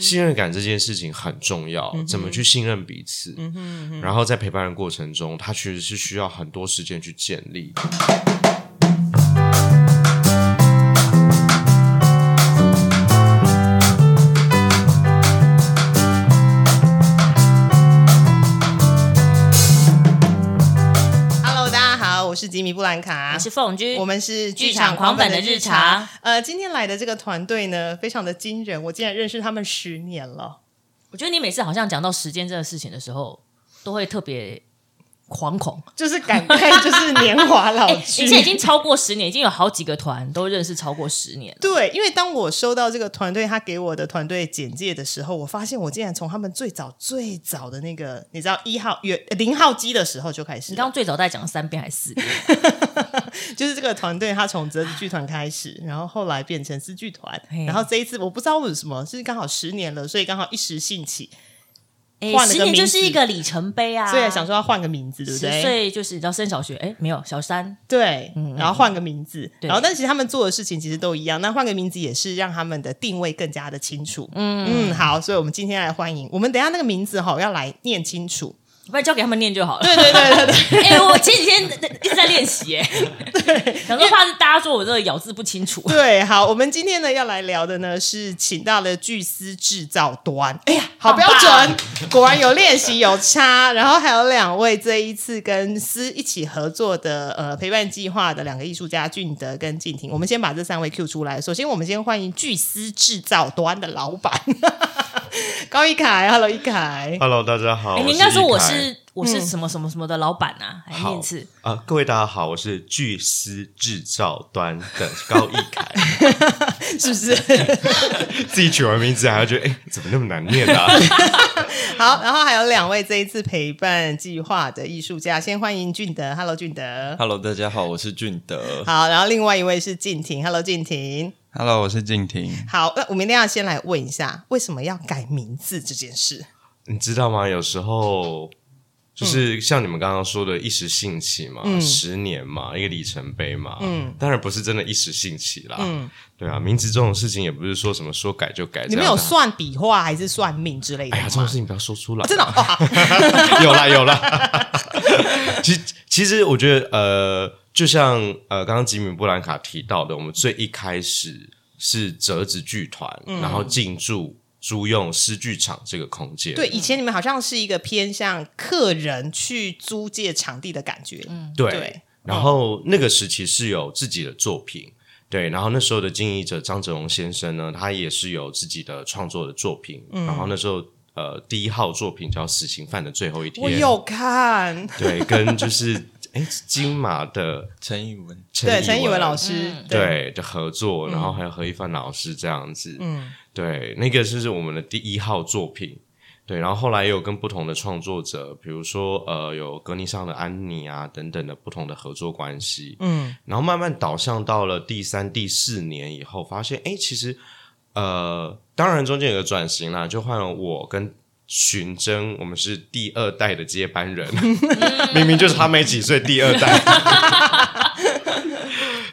信任感这件事情很重要，怎么去信任彼此？然后在陪伴的过程中，他其实是需要很多时间去建立。兰卡，我是凤君，我们是剧场狂粉的日常。呃，今天来的这个团队呢，非常的惊人，我竟然认识他们十年了。我觉得你每次好像讲到时间这个事情的时候，都会特别。惶恐，就是感慨，就是年华老 去。现在已经超过十年，已经有好几个团都认识超过十年。对，因为当我收到这个团队他给我的团队简介的时候，我发现我竟然从他们最早最早的那个，你知道一号、月零号机的时候就开始。你刚刚最早在讲三遍还是四遍？就是这个团队，他从折子剧团开始，然后后来变成四剧团，然后这一次我不知道为什么，是刚好十年了，所以刚好一时兴起。换十年就是一个里程碑啊！所以想说要换个名字，对不对？十岁就是你知道升小学，哎，没有小三，对，然后换个名字，然后但其实他们做的事情其实都一样，那换个名字也是让他们的定位更加的清楚。嗯嗯，好，所以我们今天来欢迎，我们等下那个名字哈要来念清楚。不然交给他们念就好了。对对对对对。哎，我前几天一直在练习，哎，对，想说怕是大家说我这个咬字不清楚。对，好，我们今天呢要来聊的呢是请到了巨丝制造端。哎呀，好标准，果然有练习有差。然后还有两位这一次跟丝一起合作的呃陪伴计划的两个艺术家俊德跟静婷。我们先把这三位 Q 出来。首先，我们先欢迎巨丝制造端的老板。高一凯，Hello，一凯，Hello，大家好。你应该说我是我是什么什么什么的老板啊？还念次啊？各位大家好，我是巨思制造端的高一凯，是不是？自己取完名字还要觉得哎，怎么那么难念啊？好，然后还有两位这一次陪伴计划的艺术家，先欢迎俊德，Hello，俊德，Hello，大家好，我是俊德。好，然后另外一位是静婷，Hello，静婷。Hello，我是静婷。好，那我们一定要先来问一下，为什么要改名字这件事？你知道吗？有时候就是像你们刚刚说的，一时兴起嘛，十年嘛，一个里程碑嘛。嗯，当然不是真的一时兴起啦。嗯，对啊，名字这种事情也不是说什么说改就改。你们有算笔画还是算命之类的？哎呀，这种事情不要说出来。真的，有啦有啦。其实其实我觉得呃。就像呃，刚刚吉米布兰卡提到的，我们最一开始是折子剧团，然后进驻租用诗剧场这个空间。对，以前你们好像是一个偏向客人去租借场地的感觉。嗯，对。然后那个时期是有自己的作品，对。然后那时候的经营者张哲荣先生呢，他也是有自己的创作的作品。然后那时候呃，第一号作品叫《死刑犯的最后一天》，我有看。对，跟就是。哎，金马的陈以文，对陈以文老师对的合作，然后还有何一帆老师这样子，嗯，对，那个是我们的第一号作品，对，然后后来也有跟不同的创作者，比如说呃，有格尼上的安妮啊等等的不同的合作关系，嗯，然后慢慢导向到了第三、第四年以后，发现哎，其实呃，当然中间有个转型啦，就换了我跟。寻真，我们是第二代的接班人，明明就是他没几岁，第二代。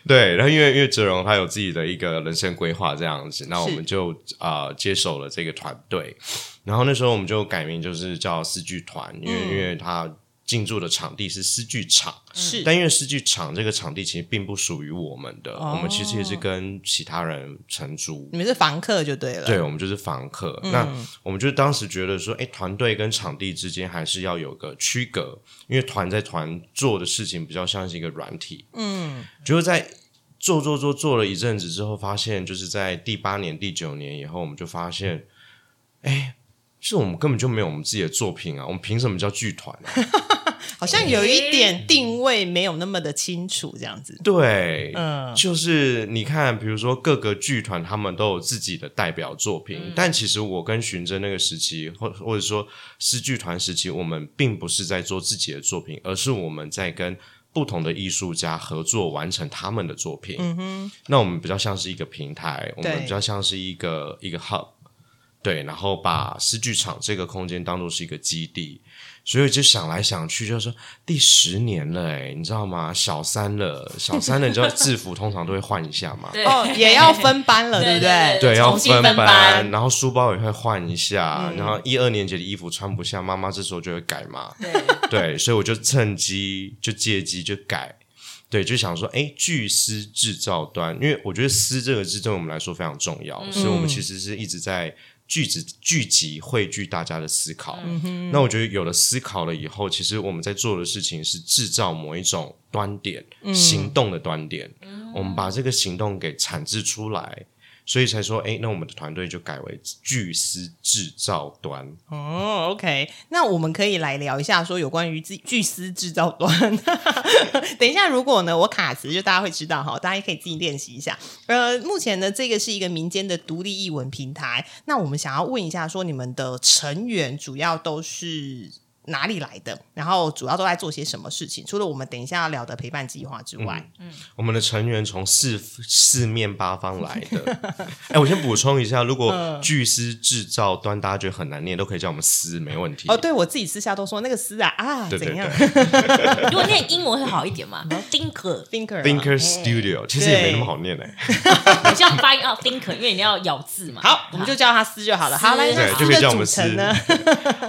对，然后因为因为哲荣他有自己的一个人生规划这样子，那我们就啊接手了这个团队，然后那时候我们就改名就是叫四剧团，因为因为他。进驻的场地是诗剧场，是，但因为诗剧场这个场地其实并不属于我们的，我们其实也是跟其他人承租，你们是房客就对了，对，我们就是房客。那我们就当时觉得说，哎，团队跟场地之间还是要有个区隔，因为团在团做的事情比较像是一个软体，嗯，就是在做做做做了一阵子之后，发现就是在第八年、第九年以后，我们就发现，哎。是我们根本就没有我们自己的作品啊！我们凭什么叫剧团？好像有一点定位没有那么的清楚，这样子。对，嗯，就是你看，比如说各个剧团，他们都有自己的代表作品，但其实我跟寻真那个时期，或或者说诗剧团时期，我们并不是在做自己的作品，而是我们在跟不同的艺术家合作完成他们的作品。嗯哼，那我们比较像是一个平台，我们比较像是一个一个 hub。对，然后把诗剧场这个空间当做是一个基地，所以就想来想去，就说第十年了，哎，你知道吗？小三了，小三了，你知道 制服通常都会换一下嘛？对哦，也要分班了，对不对？对，要分班，班然后书包也会换一下，然后一二年级的衣服穿不下，妈妈这时候就会改嘛。对，对，所以我就趁机就借机就改，对，就想说，哎，巨丝制造端，因为我觉得“丝”这个字对我们来说非常重要，所以我们其实是一直在聚集、聚集、汇聚大家的思考。那我觉得有了思考了以后，其实我们在做的事情是制造某一种端点，行动的端点，我们把这个行动给产制出来。所以才说，哎，那我们的团队就改为巨丝制造端。哦，OK，那我们可以来聊一下，说有关于巨巨丝制造端。等一下，如果呢我卡词，就大家会知道哈，大家也可以自己练习一下。呃，目前呢，这个是一个民间的独立译文平台。那我们想要问一下，说你们的成员主要都是？哪里来的？然后主要都在做些什么事情？除了我们等一下要聊的陪伴计划之外，嗯，我们的成员从四四面八方来的。哎，我先补充一下，如果巨师制造端大家觉得很难念，都可以叫我们师，没问题。哦，对我自己私下都说那个师啊啊，怎样？如果念英文会好一点嘛？Thinker Thinker Thinker Studio 其实也没那么好念哎，你像发音啊 Thinker，因为你要咬字嘛。好，我们就叫他师就好了。好，来，对，就可以叫我们师呢。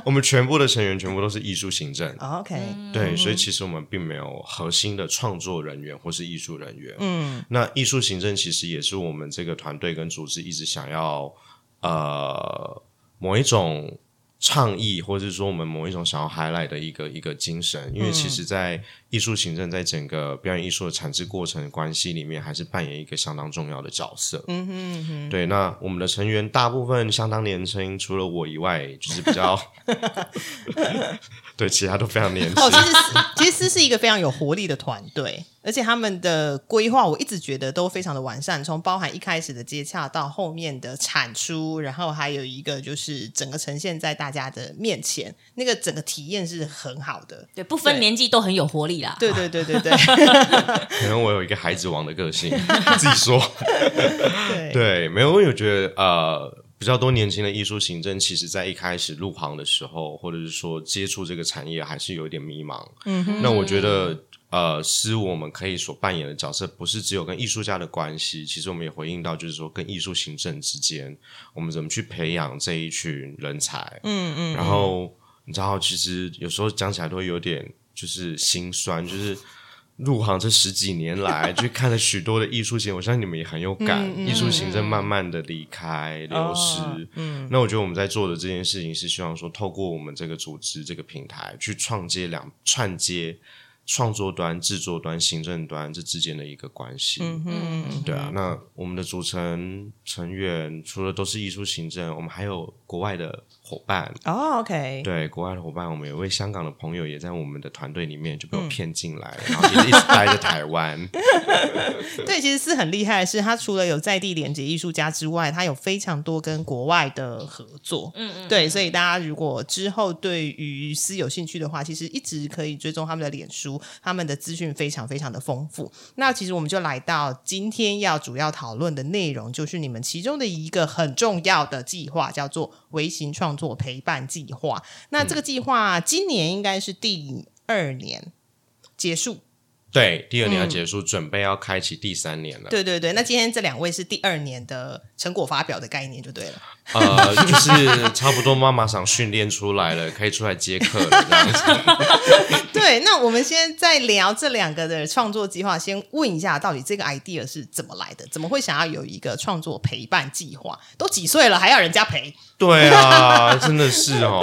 我们全部的成员全部都。都是艺术行政，OK，对，所以其实我们并没有核心的创作人员或是艺术人员。嗯，那艺术行政其实也是我们这个团队跟组织一直想要呃某一种。倡议，或者是说我们某一种想要 highlight 的一个一个精神，因为其实，在艺术行政在整个表演艺术的产制过程关系里面，还是扮演一个相当重要的角色。嗯哼哼，对。那我们的成员大部分相当年轻，除了我以外，就是比较 对，其他都非常年轻。其实，其实是一个非常有活力的团队。而且他们的规划，我一直觉得都非常的完善，从包含一开始的接洽到后面的产出，然后还有一个就是整个呈现在大家的面前，那个整个体验是很好的。对，不分年纪都很有活力啦。对对对对对。可能我有一个孩子王的个性，自己说。对对，没有，因为我觉得呃，比较多年轻的艺术行政，其实在一开始入行的时候，或者是说接触这个产业，还是有一点迷茫。嗯，那我觉得。呃，是我们可以所扮演的角色，不是只有跟艺术家的关系。其实我们也回应到，就是说跟艺术行政之间，我们怎么去培养这一群人才。嗯嗯。然后你知道，其实有时候讲起来都会有点就是心酸，就是入行这十几年来，去看了许多的艺术节，我相信你们也很有感。艺术行政慢慢的离开、流失。嗯。那我觉得我们在做的这件事情，是希望说，透过我们这个组织、这个平台，去创接两串接。创作端、制作端、行政端这之间的一个关系，嗯嗯，对啊。那我们的组成成员除了都是艺术行政，我们还有国外的伙伴哦。OK，对，国外的伙伴，我们有位香港的朋友也在我们的团队里面，就被我骗进来，然后一直待在台湾。对，其实是很厉害的是，他除了有在地连接艺术家之外，他有非常多跟国外的合作。嗯嗯，对，所以大家如果之后对于私有兴趣的话，其实一直可以追踪他们的脸书。他们的资讯非常非常的丰富。那其实我们就来到今天要主要讨论的内容，就是你们其中的一个很重要的计划，叫做微型创作陪伴计划。那这个计划今年应该是第二年结束。对，第二年要结束，准备要开启第三年了。对对对，那今天这两位是第二年的成果发表的概念就对了。呃，就是差不多妈妈想训练出来了，可以出来接客了这样子。对，那我们先在聊这两个的创作计划，先问一下，到底这个 idea 是怎么来的？怎么会想要有一个创作陪伴计划？都几岁了，还要人家陪？对啊，真的是哦，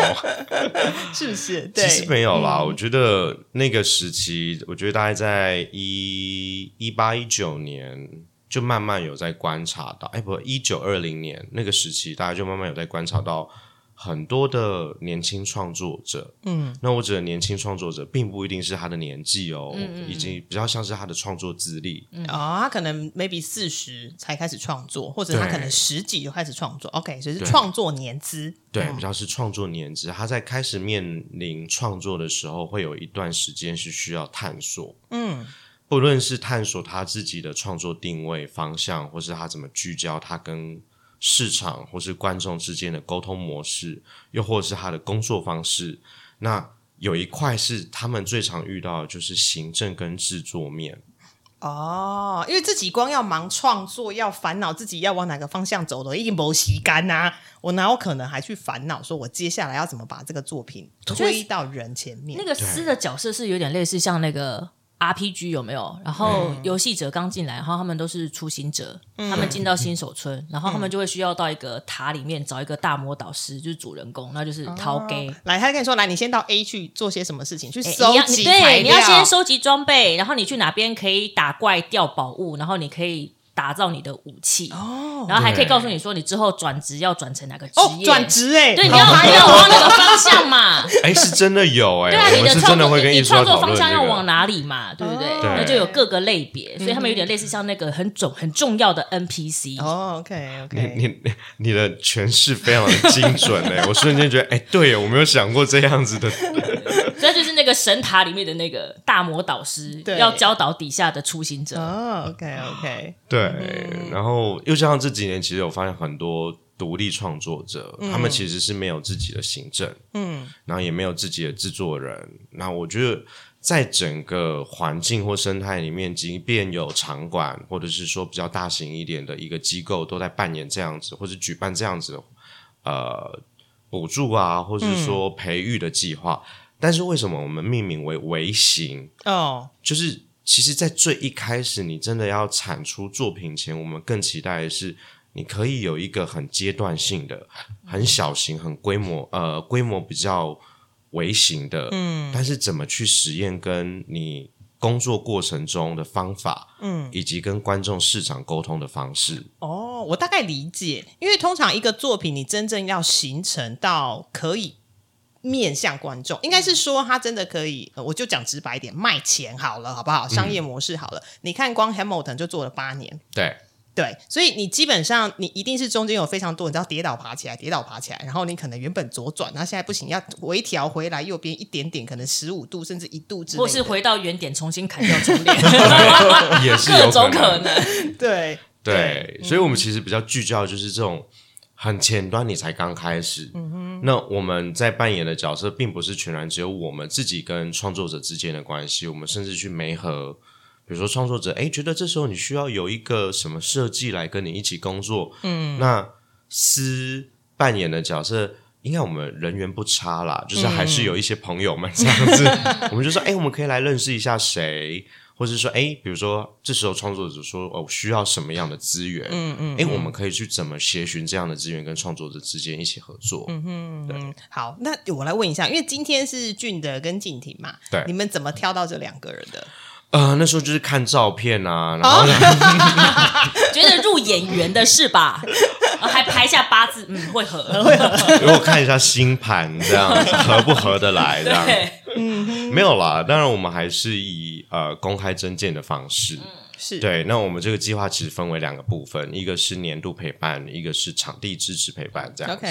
是不是？其实没有啦，我觉得那个时期，我觉得大概在一一八一九年，就慢慢有在观察到，哎，不，一九二零年那个时期，大家就慢慢有在观察到。很多的年轻创作者，嗯，那我指的年轻创作者，并不一定是他的年纪哦，以及比较像是他的创作资历，哦，他可能 maybe 四十才开始创作，或者他可能十几就开始创作，OK，所以是创作年资，对，比较是创作年资，他在开始面临创作的时候，会有一段时间是需要探索，嗯，不论是探索他自己的创作定位方向，或是他怎么聚焦他跟。市场或是观众之间的沟通模式，又或是他的工作方式。那有一块是他们最常遇到的，就是行政跟制作面。哦，因为自己光要忙创作，要烦恼自己要往哪个方向走的，已经没洗干呐。我哪有可能还去烦恼，说我接下来要怎么把这个作品推到人前面？那个诗的角色是有点类似像那个。RPG 有没有？然后游戏者刚进来，然后他们都是初心者，他们进到新手村，然后他们就会需要到一个塔里面找一个大魔导师，就是主人公，那就是陶给。来，他跟你说，来，你先到 A 去做些什么事情？去收集对，你要先收集装备，然后你去哪边可以打怪掉宝物，然后你可以。打造你的武器，哦，然后还可以告诉你说，你之后转职要转成哪个职业？转职哎，对，你要你要往哪个方向嘛？哎，是真的有哎，对啊，你的创作你创作方向要往哪里嘛？对不对？那就有各个类别，所以他们有点类似像那个很重很重要的 NPC。哦，OK OK，你你你的诠释非常的精准哎，我瞬间觉得哎，对我没有想过这样子的。所以就是那个神塔里面的那个大魔导师，要教导底下的初心者。哦，OK OK，对。然后又加上这几年，其实我发现很多独立创作者，他们其实是没有自己的行政，嗯，然后也没有自己的制作人。那我觉得，在整个环境或生态里面，即便有场馆，或者是说比较大型一点的一个机构，都在扮演这样子，或者举办这样子的呃补助啊，或者是说培育的计划。但是为什么我们命名为微型？哦，就是其实，在最一开始，你真的要产出作品前，我们更期待的是，你可以有一个很阶段性的、很小型、很规模呃规模比较微型的，嗯，但是怎么去实验，跟你工作过程中的方法，嗯，以及跟观众市场沟通的方式。哦，我大概理解，因为通常一个作品，你真正要形成到可以。面向观众，应该是说他真的可以，我就讲直白一点，卖钱好了，好不好？商业模式好了，你看光 Hamilton 就做了八年，对。对，所以你基本上你一定是中间有非常多，你知道跌倒爬起来，跌倒爬起来，然后你可能原本左转，然后现在不行，要微调回来右边一点点，可能十五度甚至一度之，或是回到原点重新砍掉重练，也是各种可能，对。对，所以我们其实比较聚焦就是这种。很前端，你才刚开始。那我们在扮演的角色，并不是全然只有我们自己跟创作者之间的关系。我们甚至去媒合，比如说创作者，哎，觉得这时候你需要有一个什么设计来跟你一起工作。嗯，那司扮演的角色，应该我们人缘不差啦，就是还是有一些朋友们这样子。我们就说，哎，我们可以来认识一下谁。或者说，哎，比如说，这时候创作者说，哦，需要什么样的资源？嗯嗯，哎，我们可以去怎么协寻这样的资源，跟创作者之间一起合作？嗯哼，对。好，那我来问一下，因为今天是俊德跟静婷嘛，对，你们怎么挑到这两个人的？呃，那时候就是看照片啊，然后 觉得入演员的是吧？还排下八字，嗯，会合，会合。如果看一下星盘，这样合不合得来？这样，嗯，没有啦。当然，我们还是以呃公开征件的方式，是对。那我们这个计划其实分为两个部分，一个是年度陪伴，一个是场地支持陪伴，这样子。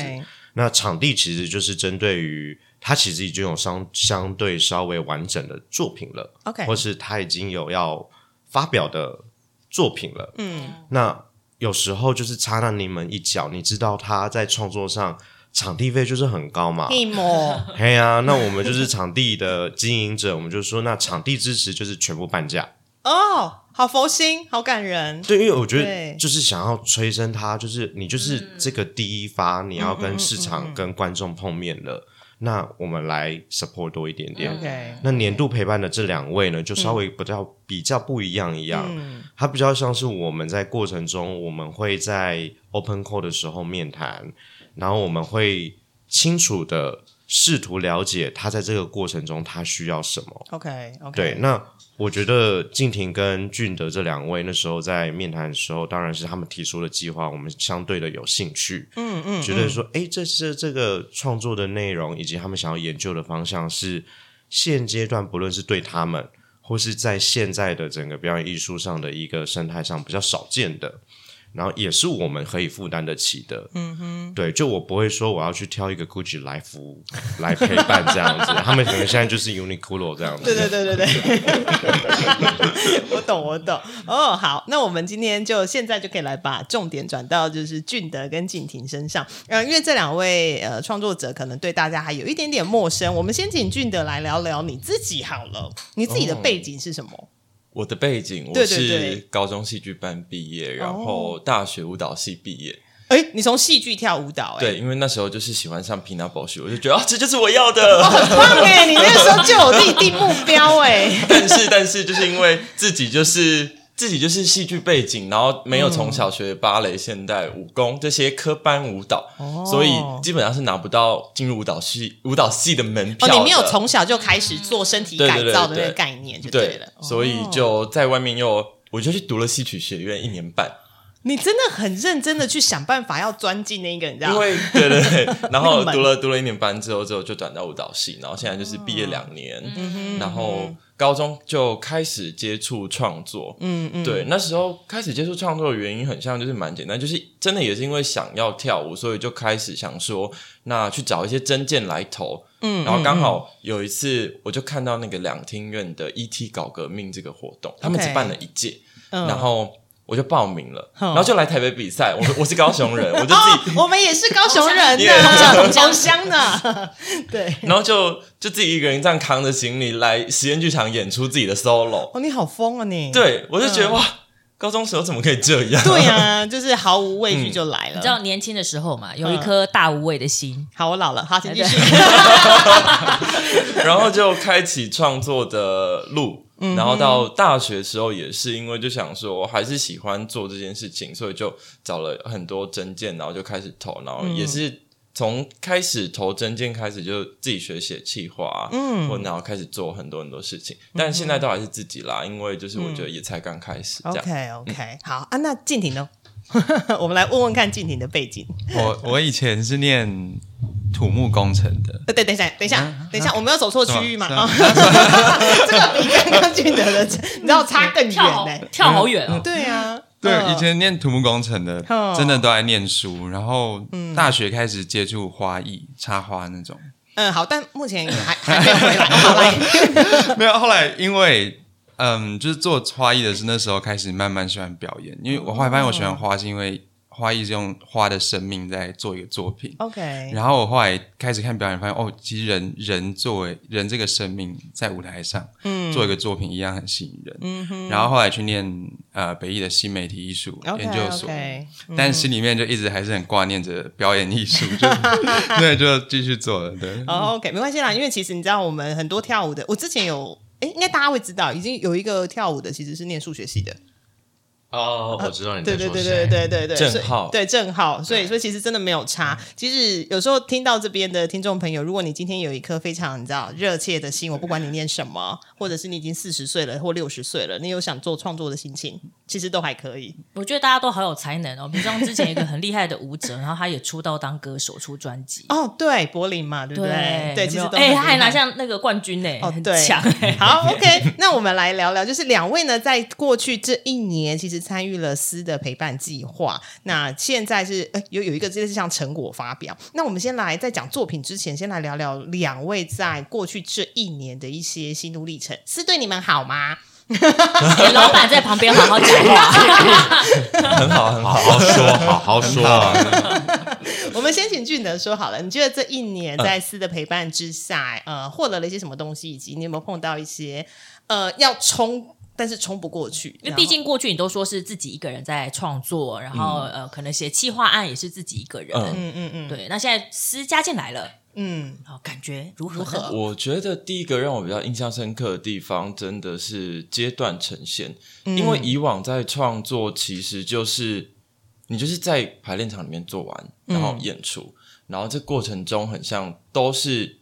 那场地其实就是针对于他其实已经有相相对稍微完整的作品了，OK，或是他已经有要发表的作品了，嗯，那。有时候就是差那临门一脚，你知道他在创作上场地费就是很高嘛？一模，嘿呀，那我们就是场地的经营者，我们就说那场地支持就是全部半价哦，好佛心，好感人。对，因为我觉得就是想要催生他，就是你就是这个第一发，你要跟市场跟观众碰面了。那我们来 support 多一点点。那年度陪伴的这两位呢，就稍微比较比较不一样一样。它比较像是我们在过程中，我们会在 open call 的时候面谈，然后我们会清楚的试图了解他在这个过程中他需要什么。OK，OK。对，那。我觉得静婷跟俊德这两位那时候在面谈的时候，当然是他们提出的计划，我们相对的有兴趣。嗯嗯，觉得说，哎，这是这个创作的内容以及他们想要研究的方向，是现阶段不论是对他们，或是在现在的整个表演艺术上的一个生态上比较少见的。然后也是我们可以负担得起的。嗯哼，对，就我不会说我要去挑一个 Gucci 来服 来陪伴这样子，他们可能现在就是 Uniqlo 这样子。对对对对对，我懂我懂。哦，好，那我们今天就现在就可以来把重点转到就是俊德跟静婷身上。呃，因为这两位呃创作者可能对大家还有一点点陌生，我们先请俊德来聊聊你自己好了，你自己的背景是什么？我的背景，我是高中戏剧班毕业，然后大学舞蹈系毕业。哎，你从戏剧跳舞蹈，哎，对，因为那时候就是喜欢上 Pina Bausch，我就觉得啊，这就是我要的。很棒哎，你那时候就有立定目标哎。但是，但是，就是因为自己就是自己就是戏剧背景，然后没有从小学芭蕾、现代武功这些科班舞蹈，所以基本上是拿不到进入舞蹈系舞蹈系的。门票哦，你没有从小就开始做身体改造的那个概念就对了。所以就在外面又我就去读了戏曲学院一年半。你真的很认真的去想办法要钻进那个，你知道吗？因为对对对，然后读了读了一年班之后，之后就转到舞蹈系，然后现在就是毕业两年，然后高中就开始接触创作，嗯嗯，对，那时候开始接触创作的原因很像，就是蛮简单，就是真的也是因为想要跳舞，所以就开始想说，那去找一些真件来投，嗯，然后刚好有一次我就看到那个两厅院的 ET 搞革命这个活动，他们只办了一届，然后。我就报名了，然后就来台北比赛。我我是高雄人，我就自己，哦，我们也是高雄人你也是呢，同乡同乡呢。对，然后就就自己一个人这样扛着行李来实验剧场演出自己的 solo。哦，你好疯啊你！对我就觉得、哇，高中时候怎么可以这样？对呀，就是毫无畏惧就来了。你知道年轻的时候嘛，有一颗大无畏的心。好，我老了，好，请继续。然后就开启创作的路。然后到大学时候也是，因为就想说，我还是喜欢做这件事情，所以就找了很多证件，然后就开始投，然后也是从开始投证件开始，就自己学写企划，嗯，或然后开始做很多很多事情，但现在都还是自己啦，因为就是我觉得也才刚开始。这样 OK OK，好啊，那静婷呢？我们来问问看静婷的背景。我我以前是念土木工程的，呃，对，等一下，等一下，等一下，我没有走错区域嘛？啊，这个比刚刚俊德的，你知道差更远呢。跳好远哦！对啊，对，嗯以前念土木工程的哦，真的都在念书，然后大学开始接触花艺、插花那种。嗯，好，但目前还还没有回来，没有，后来因为嗯，就是做花艺的是那时候开始慢慢喜欢表演，因为我后来发现我喜欢花是因为花艺是用花的生命在做一个作品。OK，然后我后来开始看表演，发现哦，其实人人作为人这个生命在舞台上，嗯，做一个作品一样很吸引人。嗯哼。然后后来去念呃北艺的新媒体艺术研究所但心里面就一直还是很挂念着表演艺术，就 对，就继续做了。对，哦，OK，没关系啦，因为其实你知道，我们很多跳舞的，我之前有，哎，应该大家会知道，已经有一个跳舞的其实是念数学系的，哦，我知道你在说对对对对对对对，所以郑浩对正好，所以说其实真的没有差。其实有时候听到这边的听众朋友，如果你今天有一颗非常你知道热切的心，我不管你念什么，或者是你已经四十岁了或六十岁了，你有想做创作的心情，其实都还可以。我觉得大家都好有才能哦。比如像之前一个很厉害的舞者，然后他也出道当歌手，出专辑。哦，对，柏林嘛，对不对？对，其实都哎，他还拿下那个冠军呢，很哦对强哎。好，OK，那我们来聊聊，就是两位呢，在过去这一年，其实参与了诗的陪伴计划。那现在是呃有有一个这是像成果发表。那我们先来在讲作品之前，先来聊聊两位在过去这一年的一些心路历程。思对你们好吗？哎老板在旁边好好讲话。很好很好。好好说，好好说啊。我们先请俊德说好了，你觉得这一年在思的陪伴之下，呃，获得了一些什么东西，以及你有没有碰到一些呃要冲但是冲不过去？因为毕竟过去你都说是自己一个人在创作，然后、呃，可能写企划案也是自己一个人。嗯嗯嗯嗯对，那现在私加进来了，嗯，好，感觉如何？如何我觉得第一个让我比较印象深刻的地方，真的是阶段呈现。因为以往在创作，其实就是你就是在排练场里面做完，然后演出，然后这过程中很像都是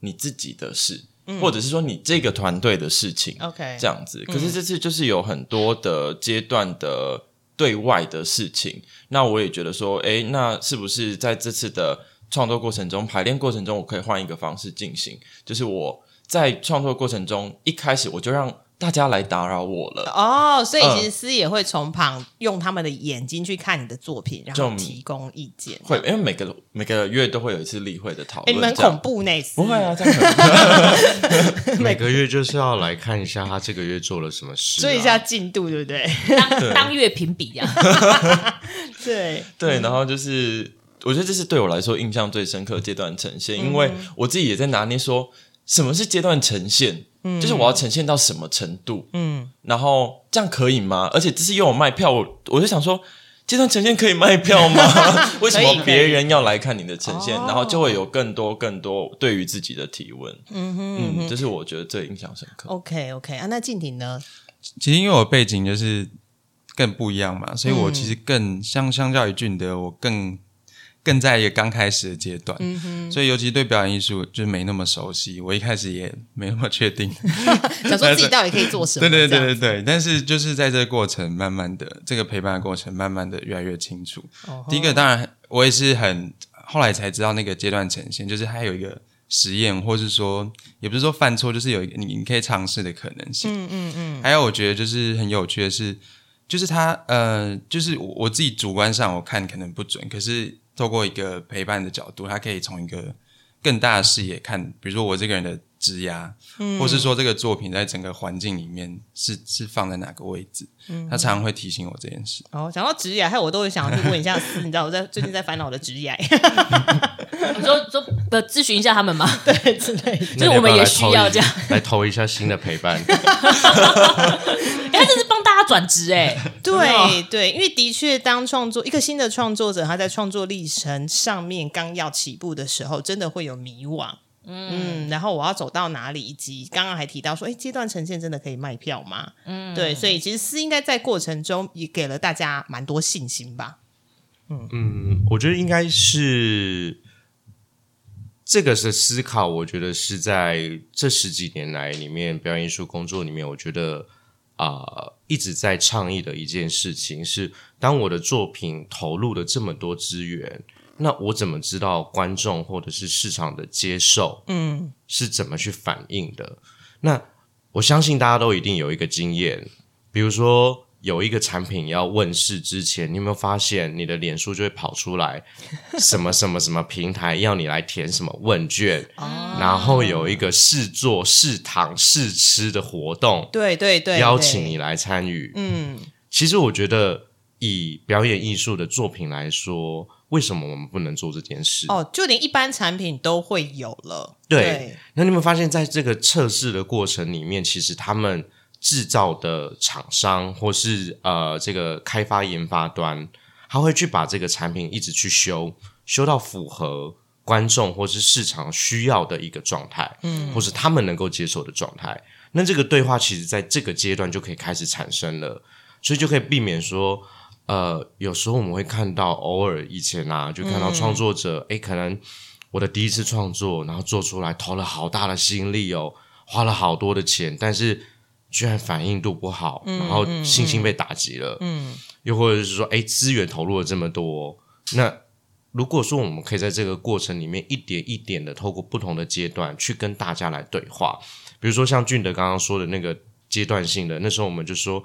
你自己的事，或者是说你这个团队的事情。OK，这样子。可是这次就是有很多的阶段的对外的事情，那我也觉得说，诶，那是不是在这次的创作过程中、排练过程中，我可以换一个方式进行？就是我在创作过程中一开始我就让大家来打扰我了。哦，所以其实司也会从旁用他们的眼睛去看你的作品，然后提供意见。会，因为每个每个月都会有一次例会的讨论。你们恐怖那次不会啊，这样 每个月就是要来看一下他这个月做了什么事，追一下进度，对不对？当 当月评比呀。对对，然后就是我觉得这是对我来说印象最深刻阶段呈现，因为我自己也在拿捏说什么是阶段呈现。嗯，就是我要呈现到什么程度？嗯，然后这样可以吗？而且这是用我卖票，我我就想说，这段呈现可以卖票吗？为什么别人要来看你的呈现？然后就会有更多更多对于自己的提问。嗯哼，嗯，这是我觉得最印象深刻。OK OK 啊，那静婷呢？其实因为我背景就是更不一样嘛，所以我其实更相相较于俊德，我更。更在一个刚开始的阶段，所以尤其对表演艺术就是没那么熟悉。我一开始也没那么确定，想说自己到底可以做什么。对对对对对。但是就是在这个过程，慢慢的这个陪伴的过程，慢慢的越来越清楚。第一个当然我也是很后来才知道那个阶段呈现，就是还有一个实验，或是说也不是说犯错，就是有一个你你可以尝试的可能性。嗯嗯嗯。还有我觉得就是很有趣的是，就是他呃，就是我自己主观上我看可能不准，可是。透过一个陪伴的角度，他可以从一个更大的视野看，比如说我这个人的枝压，或是说这个作品在整个环境里面是是放在哪个位置，他常常会提醒我这件事。哦，讲到职业，还有我都会想要去问一下思，你知道我在最近在烦恼的职业，你说说的咨询一下他们吗？对，之类，就是我们也需要这样来投一下新的陪伴。他这是帮大家转职哎，对对，因为的确，当创作一个新的创作者，他在创作历程上面刚要起步的时候，真的会有迷惘，嗯，然后我要走到哪里？以及刚刚还提到说，哎，阶段呈现真的可以卖票吗？嗯，对，所以其实是应该在过程中也给了大家蛮多信心吧。嗯嗯，我觉得应该是这个是思考，我觉得是在这十几年来里面表演艺术工作里面，我觉得。啊，一直在倡议的一件事情是：当我的作品投入了这么多资源，那我怎么知道观众或者是市场的接受？嗯，是怎么去反应的？那我相信大家都一定有一个经验，比如说。有一个产品要问世之前，你有没有发现你的脸书就会跑出来 什么什么什么平台要你来填什么问卷，然后有一个试做、试躺、试吃的活动，对对对，邀请你来参与。嗯，其实我觉得以表演艺术的作品来说，为什么我们不能做这件事？哦，就连一般产品都会有了。对，那你有没有发现，在这个测试的过程里面，其实他们。制造的厂商或是呃这个开发研发端，他会去把这个产品一直去修，修到符合观众或是市场需要的一个状态，嗯，或是他们能够接受的状态。那这个对话其实在这个阶段就可以开始产生了，所以就可以避免说，呃，有时候我们会看到偶尔以前啊，就看到创作者，诶，可能我的第一次创作，然后做出来投了好大的心力哦，花了好多的钱，但是。居然反应度不好，然后信心被打击了。嗯，又或者是说，哎，资源投入了这么多，那如果说我们可以在这个过程里面一点一点的透过不同的阶段去跟大家来对话，比如说像俊德刚刚说的那个阶段性的，那时候我们就说，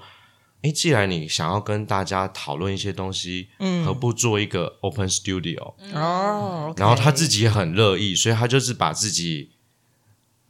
哎，既然你想要跟大家讨论一些东西，嗯，何不做一个 open studio？哦，然后他自己也很乐意，所以他就是把自己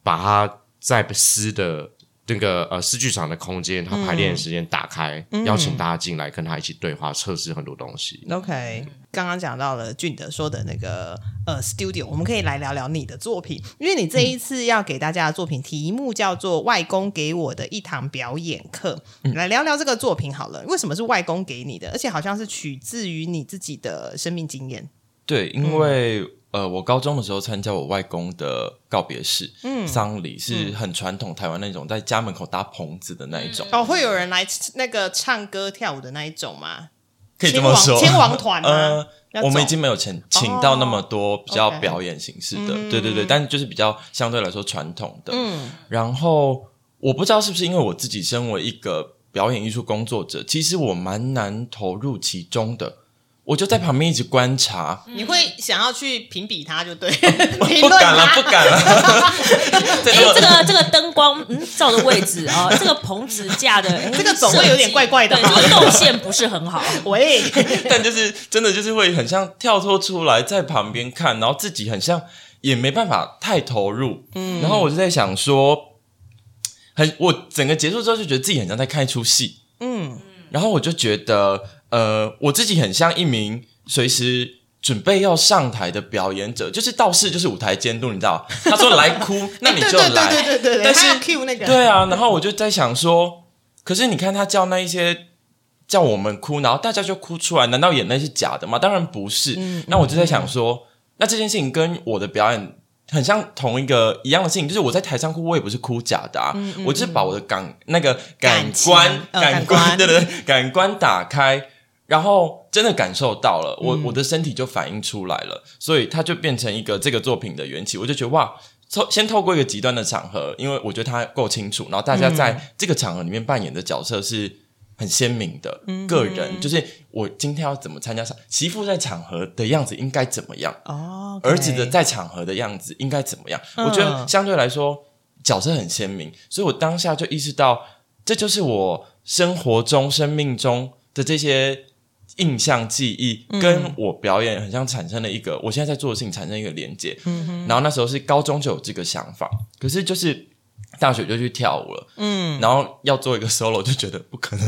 把他在私的。那个呃，四剧场的空间，他排练的时间打开，邀请大家进来跟他一起对话，测试很多东西。OK，刚刚讲到了俊德说的那个呃，studio，我们可以来聊聊你的作品，因为你这一次要给大家的作品题目叫做《外公给我的一堂表演课》，来聊聊这个作品好了。为什么是外公给你的？而且好像是取自于你自己的生命经验。对，因为。呃，我高中的时候参加我外公的告别式，嗯，丧礼是很传统台湾那种，在家门口搭棚子的那一种。哦，会有人来那个唱歌跳舞的那一种吗？可以这么说，天王团 呃，我们已经没有请请到那么多比较表演形式的，对对对，但就是比较相对来说传统的。嗯，然后我不知道是不是因为我自己身为一个表演艺术工作者，其实我蛮难投入其中的。我就在旁边一直观察，你会想要去评比他，就对，不评论敢了，他不敢了。哎，这个这个灯光嗯照的位置啊，这个棚子架的，哎这个总会有点怪怪的对，这个动线不是很好。喂，但就是真的就是会很像跳脱出来，在旁边看，然后自己很像也没办法太投入。嗯，然后我就在想说，很我整个结束之后就觉得自己很像在看一出戏。嗯，然后我就觉得，呃，我自己很像一名随时准备要上台的表演者，就是道士，就是舞台监督，你知道？他说来哭，那你就来。对对对对对对，但是 Q 那个，对啊，然后我就在想说，可是你看他叫那一些叫我们哭，然后大家就哭出来，难道眼泪是假的吗？当然不是。那我就在想说，那这件事情跟我的表演很像同一个一样的事情，就是我在台上哭，我也不是哭假的啊，我就是把我的感那个感官呃感感官对对对，感官打开。然后真的感受到了，我、我的身体就反映出来了，所以它就变成一个这个作品的缘起。我就觉得哇，透先透过一个极端的场合，因为我觉得它够清楚，然后大家在这个场合里面扮演的角色是很鲜明的，个人就是我今天要怎么参加场，媳妇在场合的样子应该怎么样，哦，儿子的在场合的样子应该怎么样？我觉得相对来说角色很鲜明，所以我当下就意识到，这就是我生活中、生命中的这些印象记忆，跟我表演很像产生了一个，我现在在做的事情产生一个连接。然后那时候是高中就有这个想法，可是就是。大学就去跳舞了，嗯，然后要做一个 solo 就觉得不可能，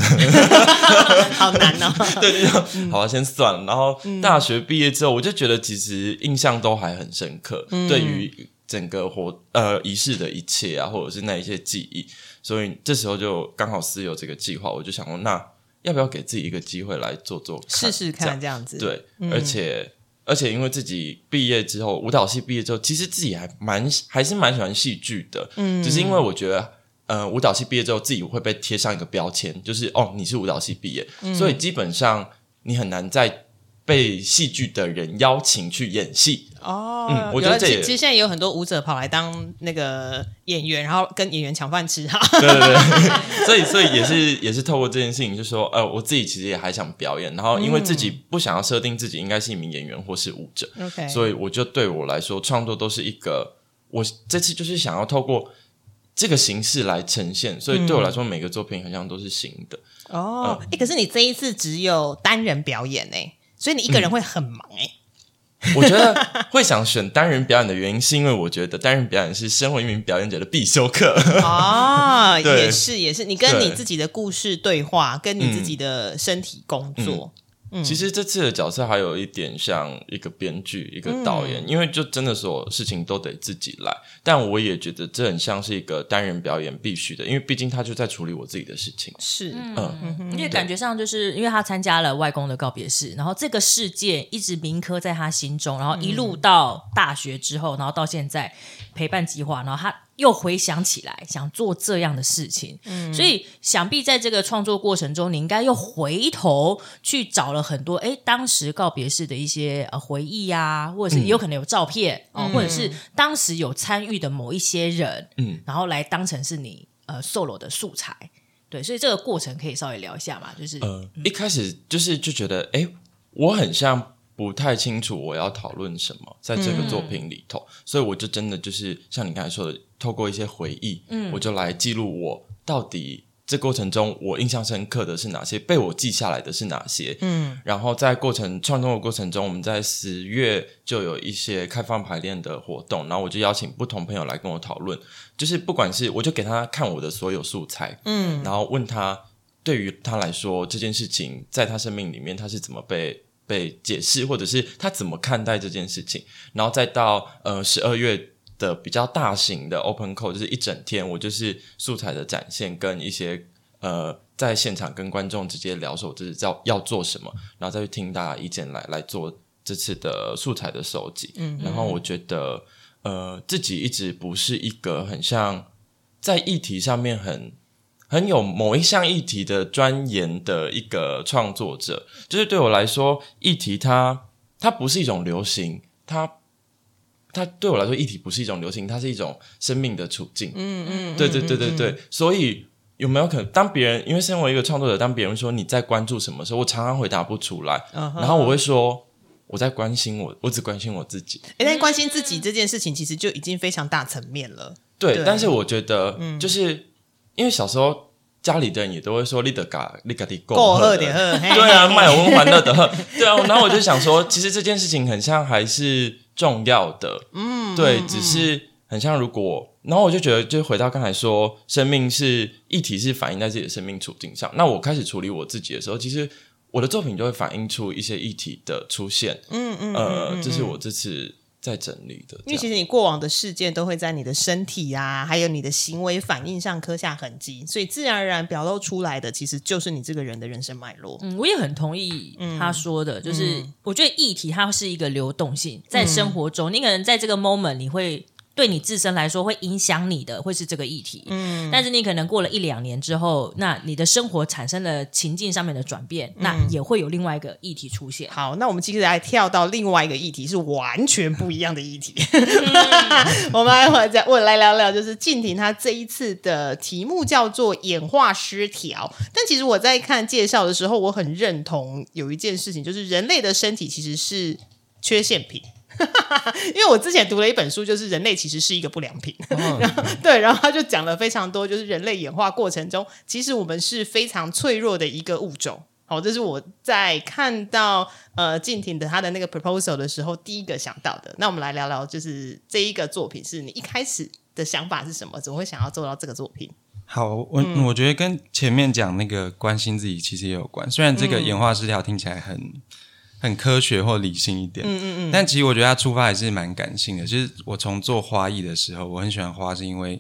好难哦，对，就好啊，先算了。然后大学毕业之后，我就觉得其实印象都还很深刻，对于整个活呃仪式的一切啊，或者是那一些记忆，所以这时候就刚好私有这个计划，我就想说，那要不要给自己一个机会来做做看试试看这样。子，对，而且而且因为自己毕业之后，舞蹈系毕业之后，其实自己还蛮还是蛮喜欢戏剧的，嗯，只是因为我觉得。呃，舞蹈系毕业之后，自己会被贴上一个标签，就是哦，你是舞蹈系毕业，所以基本上你很难再被戏剧的人邀请去演戏。哦，嗯我觉得这也其其实现在也有很多舞者跑来当那个演员，然后跟演员抢饭吃 哈。对对对，所以所以也是也是透过这件事情，就说呃，我自己其实也还想表演，然后因为自己不想要设定自己应该是一名演员或是舞者，OK，所以我就对我来说，创作都是一个我这次就是想要透过这个形式来呈现，所以对我来说，每个作品好像都是新的。哦，哎、可是你这一次只有单人表演呢、所以你一个人会很忙哎、我觉得会想选单人表演的原因，是因为我觉得单人表演是身为一名表演者的必修课。哦，也是也是，你跟你自己的故事对话，跟你自己的身体工作，其实这次的角色还有一点像一个编剧、一个导演，因为就真的所有事情都得自己来。但我也觉得这很像是一个单人表演必须的，因为毕竟他就在处理我自己的事情。是，嗯，因为感觉上就是因为他参加了外公的告别式，然后这个事件一直铭刻在他心中，然后一路到大学之后，然后到现在陪伴计划，然后他又回想起来想做这样的事情，所以想必在这个创作过程中，你应该又回头去找了很多哎当时告别式的一些呃回忆啊，或者是也有可能有照片哦，或者是当时有参与的某一些人，嗯，然后来当成是你呃 solo 的素材。对，所以这个过程可以稍微聊一下嘛，就是、呃，一开始就是就觉得，哎，我很像不太清楚我要讨论什么，在这个作品里头，所以我就真的就是像你刚才说的，透过一些回忆，嗯，我就来记录我到底这过程中我印象深刻的是哪些，被我记下来的是哪些，嗯，然后在过程创作的过程中，我们在十月就有一些开放排练的活动，然后我就邀请不同朋友来跟我讨论，就是不管是我就给他看我的所有素材，嗯，然后问他对于他来说这件事情在他生命里面他是怎么被被解释，或者是他怎么看待这件事情，然后再到呃十二月的比较大型的 open call，就是一整天我就是素材的展现跟一些呃在现场跟观众直接聊说这是要要做什么，然后再去听大家意见来来做这次的素材的收集，嗯，然后我觉得呃自己一直不是一个很像在议题上面很。很有某一项议题的钻研的一个创作者，就是对我来说，议题它它不是一种流行，它它对我来说，议题不是一种流行，它是一种生命的处境。嗯嗯，对对对对对，所以有没有可能，当别人因为身为一个创作者，当别人说你在关注什么时候，我常常回答不出来，然后我会说我在关心我，我只关心我自己。哎，但关心自己这件事情，其实就已经非常大层面了。对，但是我觉得，就是因为小时候家里的人也都会说立德嘎立嘎的够喝点喝，对啊，卖有温欢乐的喝，对啊。然后我就想说，其实这件事情很像还是重要的，嗯，对，只是很像如果。然后我就觉得，就回到刚才说，生命是议题，是反映在自己的生命处境上。那我开始处理我自己的时候，其实我的作品就会反映出一些议题的出现。嗯嗯，呃，这是我这次在整理的。因为其实你过往的事件都会在你的身体啊，还有你的行为反应上刻下痕迹，所以自然而然表露出来的，其实就是你这个人的人生脉络。嗯，我也很同意他说的，就是我觉得议题它是一个流动性，在生活中，你可能在这个 moment 你会。对你自身来说会影响你的会是这个议题，嗯，但是你可能过了一两年之后，那你的生活产生了情境上面的转变，那也会有另外一个议题出现。好，那我们其实来跳到另外一个议题，是完全不一样的议题。我们来回再问来聊聊，就是静婷她这一次的题目叫做演化失调，但其实我在看介绍的时候，我很认同有一件事情，就是人类的身体其实是缺陷品。因为我之前读了一本书，就是人类其实是一个不良品。对，然后他就讲了非常多，就是人类演化过程中，其实我们是非常脆弱的一个物种。好，这是我在看到呃静婷的他的那个 proposal 的时候，第一个想到的。那我们来聊聊，就是这一个作品是你一开始的想法是什么？怎么会想要做到这个作品？好，我我觉得跟前面讲那个关心自己其实也有关。虽然这个演化失调听起来很。很科学或理性一点，嗯嗯嗯，但其实我觉得他出发还是蛮感性的。就是我从做花艺的时候，我很喜欢花，是因为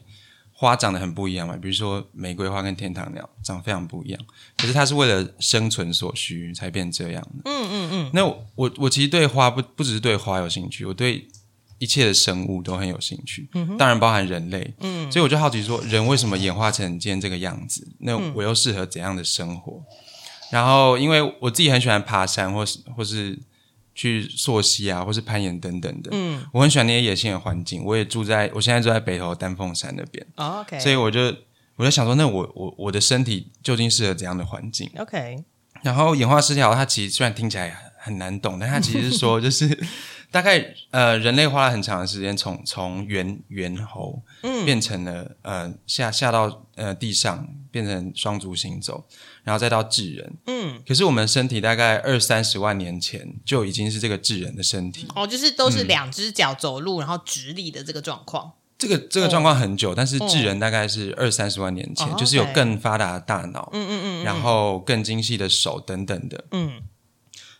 花长得很不一样嘛。比如说玫瑰花跟天堂鸟长得非常不一样，可是它是为了生存所需才变这样的。嗯嗯嗯。那我我其实对花不不只是对花有兴趣，我对一切的生物都很有兴趣，当然包含人类。嗯，所以我就好奇说，人为什么演化成今天这个样子？那我又适合怎样的生活？然后，因为我自己很喜欢爬山，或是或是去溯溪啊，或是攀岩等等的。嗯，我很喜欢那些野性的环境。我也住在，我现在住在北投丹凤山那边。OK，所以我就我就想说，那我我我的身体究竟适合怎样的环境？OK。然后演化失调，它其实虽然听起来很难懂，但它其实是说，就是大概呃，人类花了很长的时间，从从猿猿猴变成了呃下下到呃地上，变成双足行走。然后再到智人，嗯，可是我们身体大概二三十万年前就已经是这个智人的身体哦，就是都是两只脚走路，然后直立的这个状况。这个这个状况很久，但是智人大概是二三十万年前，就是有更发达的大脑，嗯嗯嗯，然后更精细的手等等的，嗯。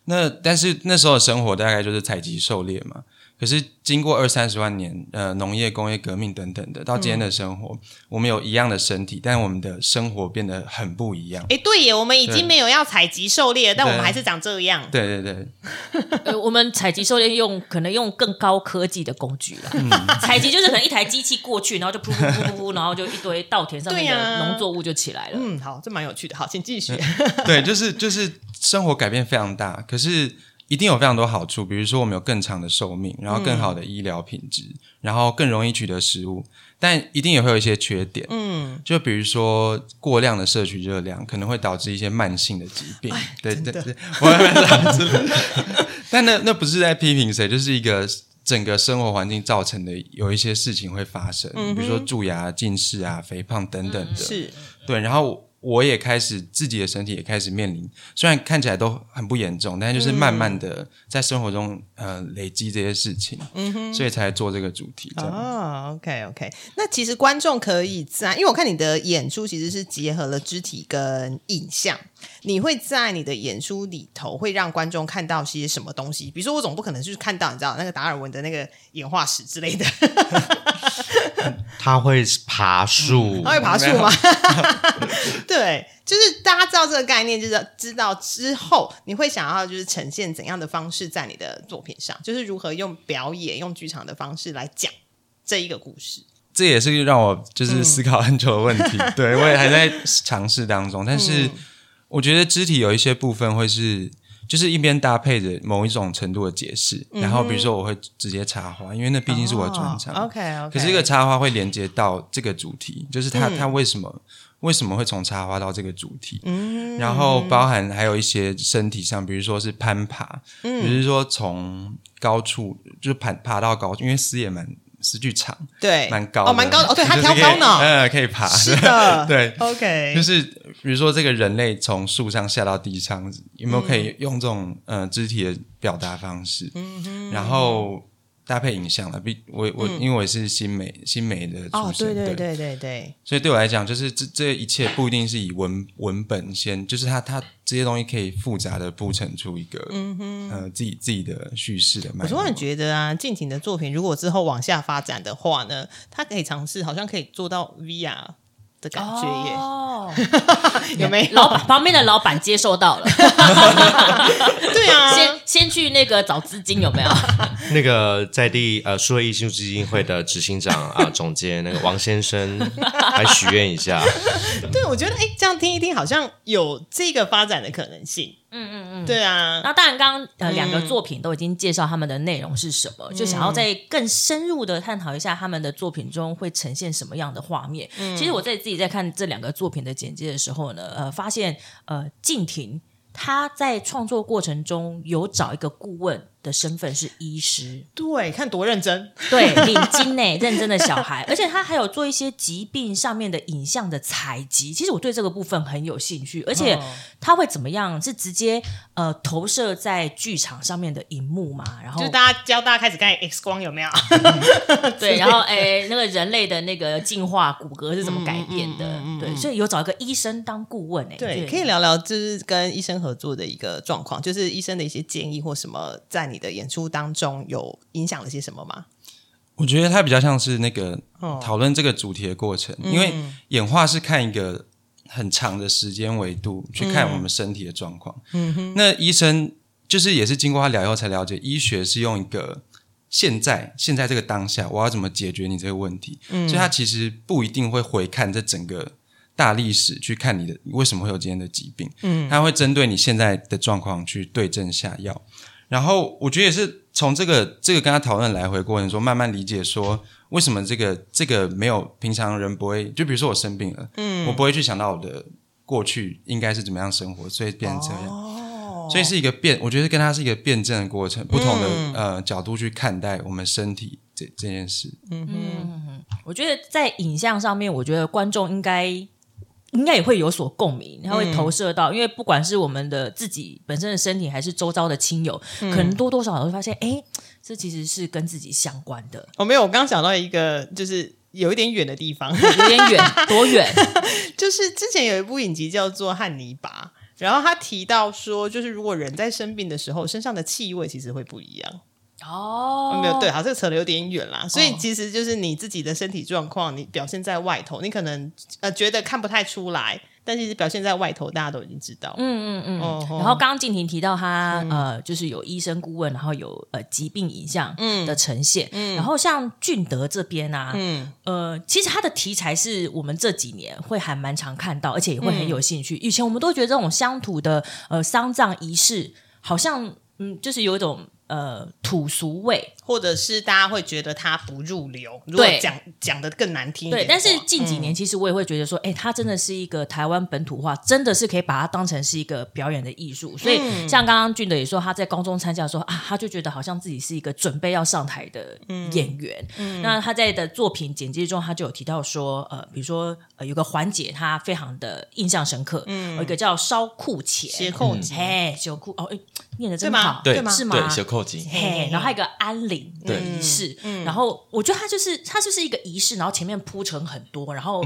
那但是那时候的生活大概就是采集狩猎嘛。可是经过二三十万年，呃，农业、工业革命等等的，到今天的生活，我们有一样的身体，但我们的生活变得很不一样。哎，对耶，我们已经没有要采集狩猎，但我们还是长这样。对对对，呃，我们采集狩猎用可能用更高科技的工具了。采集就是可能一台机器过去，然后就噗噗噗噗噗，然后就一堆稻田上面的农作物就起来了。嗯，好，这蛮有趣的。好，请继续。对，就是就是生活改变非常大，可是。一定有非常多好处，比如说我们有更长的寿命，然后更好的医疗品质，然后更容易取得食物，但一定也会有一些缺点。嗯，就比如说过量的摄取热量，可能会导致一些慢性的疾病。对对对，我也这样子。但那那不是在批评谁，就是一个整个生活环境造成的有一些事情会发生，比如说蛀牙、近视啊、肥胖等等的。是，对，然后。我也开始自己的身体也开始面临，虽然看起来都很不严重，但就是慢慢的在生活中呃累积这些事情，嗯哼，所以才做这个主题。哦，OK OK，那其实观众可以在，因为我看你的演出其实是结合了肢体跟影像，你会在你的演出里头会让观众看到些什么东西？比如说我总不可能就是看到你知道那个达尔文的那个演化史之类的。他会爬树，他会爬树吗？对，就是大家知道这个概念，就是知道之后你会想要就是呈现怎样的方式在你的作品上，就是如何用表演、用剧场的方式来讲这一个故事。这也是让我就是思考很久的问题。对我也还在尝试当中，但是我觉得肢体有一些部分会是就是一边搭配着某一种程度的解释，然后比如说我会直接插花，因为那毕竟是我的专长。OK OK。可是这个插花会连接到这个主题，就是它它为什么为什么会从插花到这个主题？嗯，然后包含还有一些身体上，比如说是攀爬，嗯，比如说从高处就是爬爬到高，因为丝也蛮。诗句长，对，蛮高哦，蛮高的哦，对，它挑高呢，呃，可以爬，是的，对，OK，就是比如说这个人类从树上下到地上，有没有可以用这种呃肢体的表达方式？嗯哼，然后。搭配影像了，比我我因为我是新美新美的出身，对对对对对，所以对我来讲，就是这这一切不一定是以文文本先，就是它它这些东西可以复杂的铺陈出一个嗯哼呃自己自己的叙事的。我突然觉得啊，静婷的作品如果之后往下发展的话呢，它可以尝试，好像可以做到 VR。的感觉耶，有没有？老板旁边的老板接受到了，对啊，先先去那个找资金有没有？那个在地呃数位艺术基金会的执行长啊，总监那个王先生来许愿一下。对，我觉得哎，这样听一听，好像有这个发展的可能性。嗯嗯嗯，对啊。那当然，刚刚呃两个作品都已经介绍他们的内容是什么，就想要再更深入的探讨一下他们的作品中会呈现什么样的画面。其实我在自己在看这两个作品的简介的时候呢，呃，发现呃静婷他在创作过程中有找一个顾问。的身份是医师，对，看多认真，对，领巾呢，认真的小孩，而且他还有做一些疾病上面的影像的采集。其实我对这个部分很有兴趣，而且他会怎么样？是直接呃投射在剧场上面的荧幕嘛？然后就大家教大家开始看 X 光有没有？对，然后哎，那个人类的那个进化骨骼是怎么改变的？对，所以有找一个医生当顾问哎，对，可以聊聊就是跟医生合作的一个状况，就是医生的一些建议或什么在你。的演出当中有影响了些什么吗？我觉得它比较像是那个讨论这个主题的过程，因为演化是看一个很长的时间维度去看我们身体的状况。嗯哼，那医生就是也是经过他聊以后才了解，医学是用一个现在现在这个当下，我要怎么解决你这个问题？所以他其实不一定会回看这整个大历史去看你的为什么会有今天的疾病。嗯，他会针对你现在的状况去对症下药。然后我觉得也是从这个这个跟他讨论来回过程中，慢慢理解说为什么这个这个没有平常人不会，就比如说我生病了，嗯，我不会去想到我的过去应该是怎么样生活，所以变成这样，哦，所以是一个辩，我觉得跟他是一个辩证的过程，不同的呃角度去看待我们身体这这件事，嗯嗯，我觉得在影像上面，我觉得观众应该。应该也会有所共鸣，他会投射到，因为不管是我们的自己本身的身体，还是周遭的亲友，可能多多少少会发现，哎，这其实是跟自己相关的。哦，没有，我刚刚想到一个，就是有一点远的地方，有点远，多远？就是之前有一部影集叫做《汉尼拔》，然后他提到说，就是如果人在生病的时候，身上的气味其实会不一样。哦，没有对，好，这个扯的有点远啦。所以其实就是你自己的身体状况，你表现在外头，你可能呃觉得看不太出来，但其实表现在外头，大家都已经知道。嗯嗯嗯。然后刚刚静婷提到他呃，就是有医生顾问，然后有呃疾病影像的呈现。嗯。然后像俊德这边啊，嗯呃，其实他的题材是我们这几年会还蛮常看到，而且也会很有兴趣。以前我们都觉得这种乡土的呃丧葬仪式，好像嗯，就是有一种。呃，土俗味，或者是大家会觉得他不入流。如果讲讲的更难听，对。但是近几年，其实我也会觉得说，哎，他真的是一个台湾本土化，真的是可以把它当成是一个表演的艺术。所以，像刚刚俊德也说，他在高中参加的时候啊，他就觉得好像自己是一个准备要上台的演员。那他在的作品简介中，他就有提到说，呃，比如说呃，有个环节他非常的印象深刻，嗯，有一个叫烧裤钱斜扣子，嘿，小裤哦，哎，念的真好，对吗？是吗？小扣子，嘿，然后还有一个安陵的仪式，然后我觉得它就是它就是一个仪式，然后前面铺陈很多，然后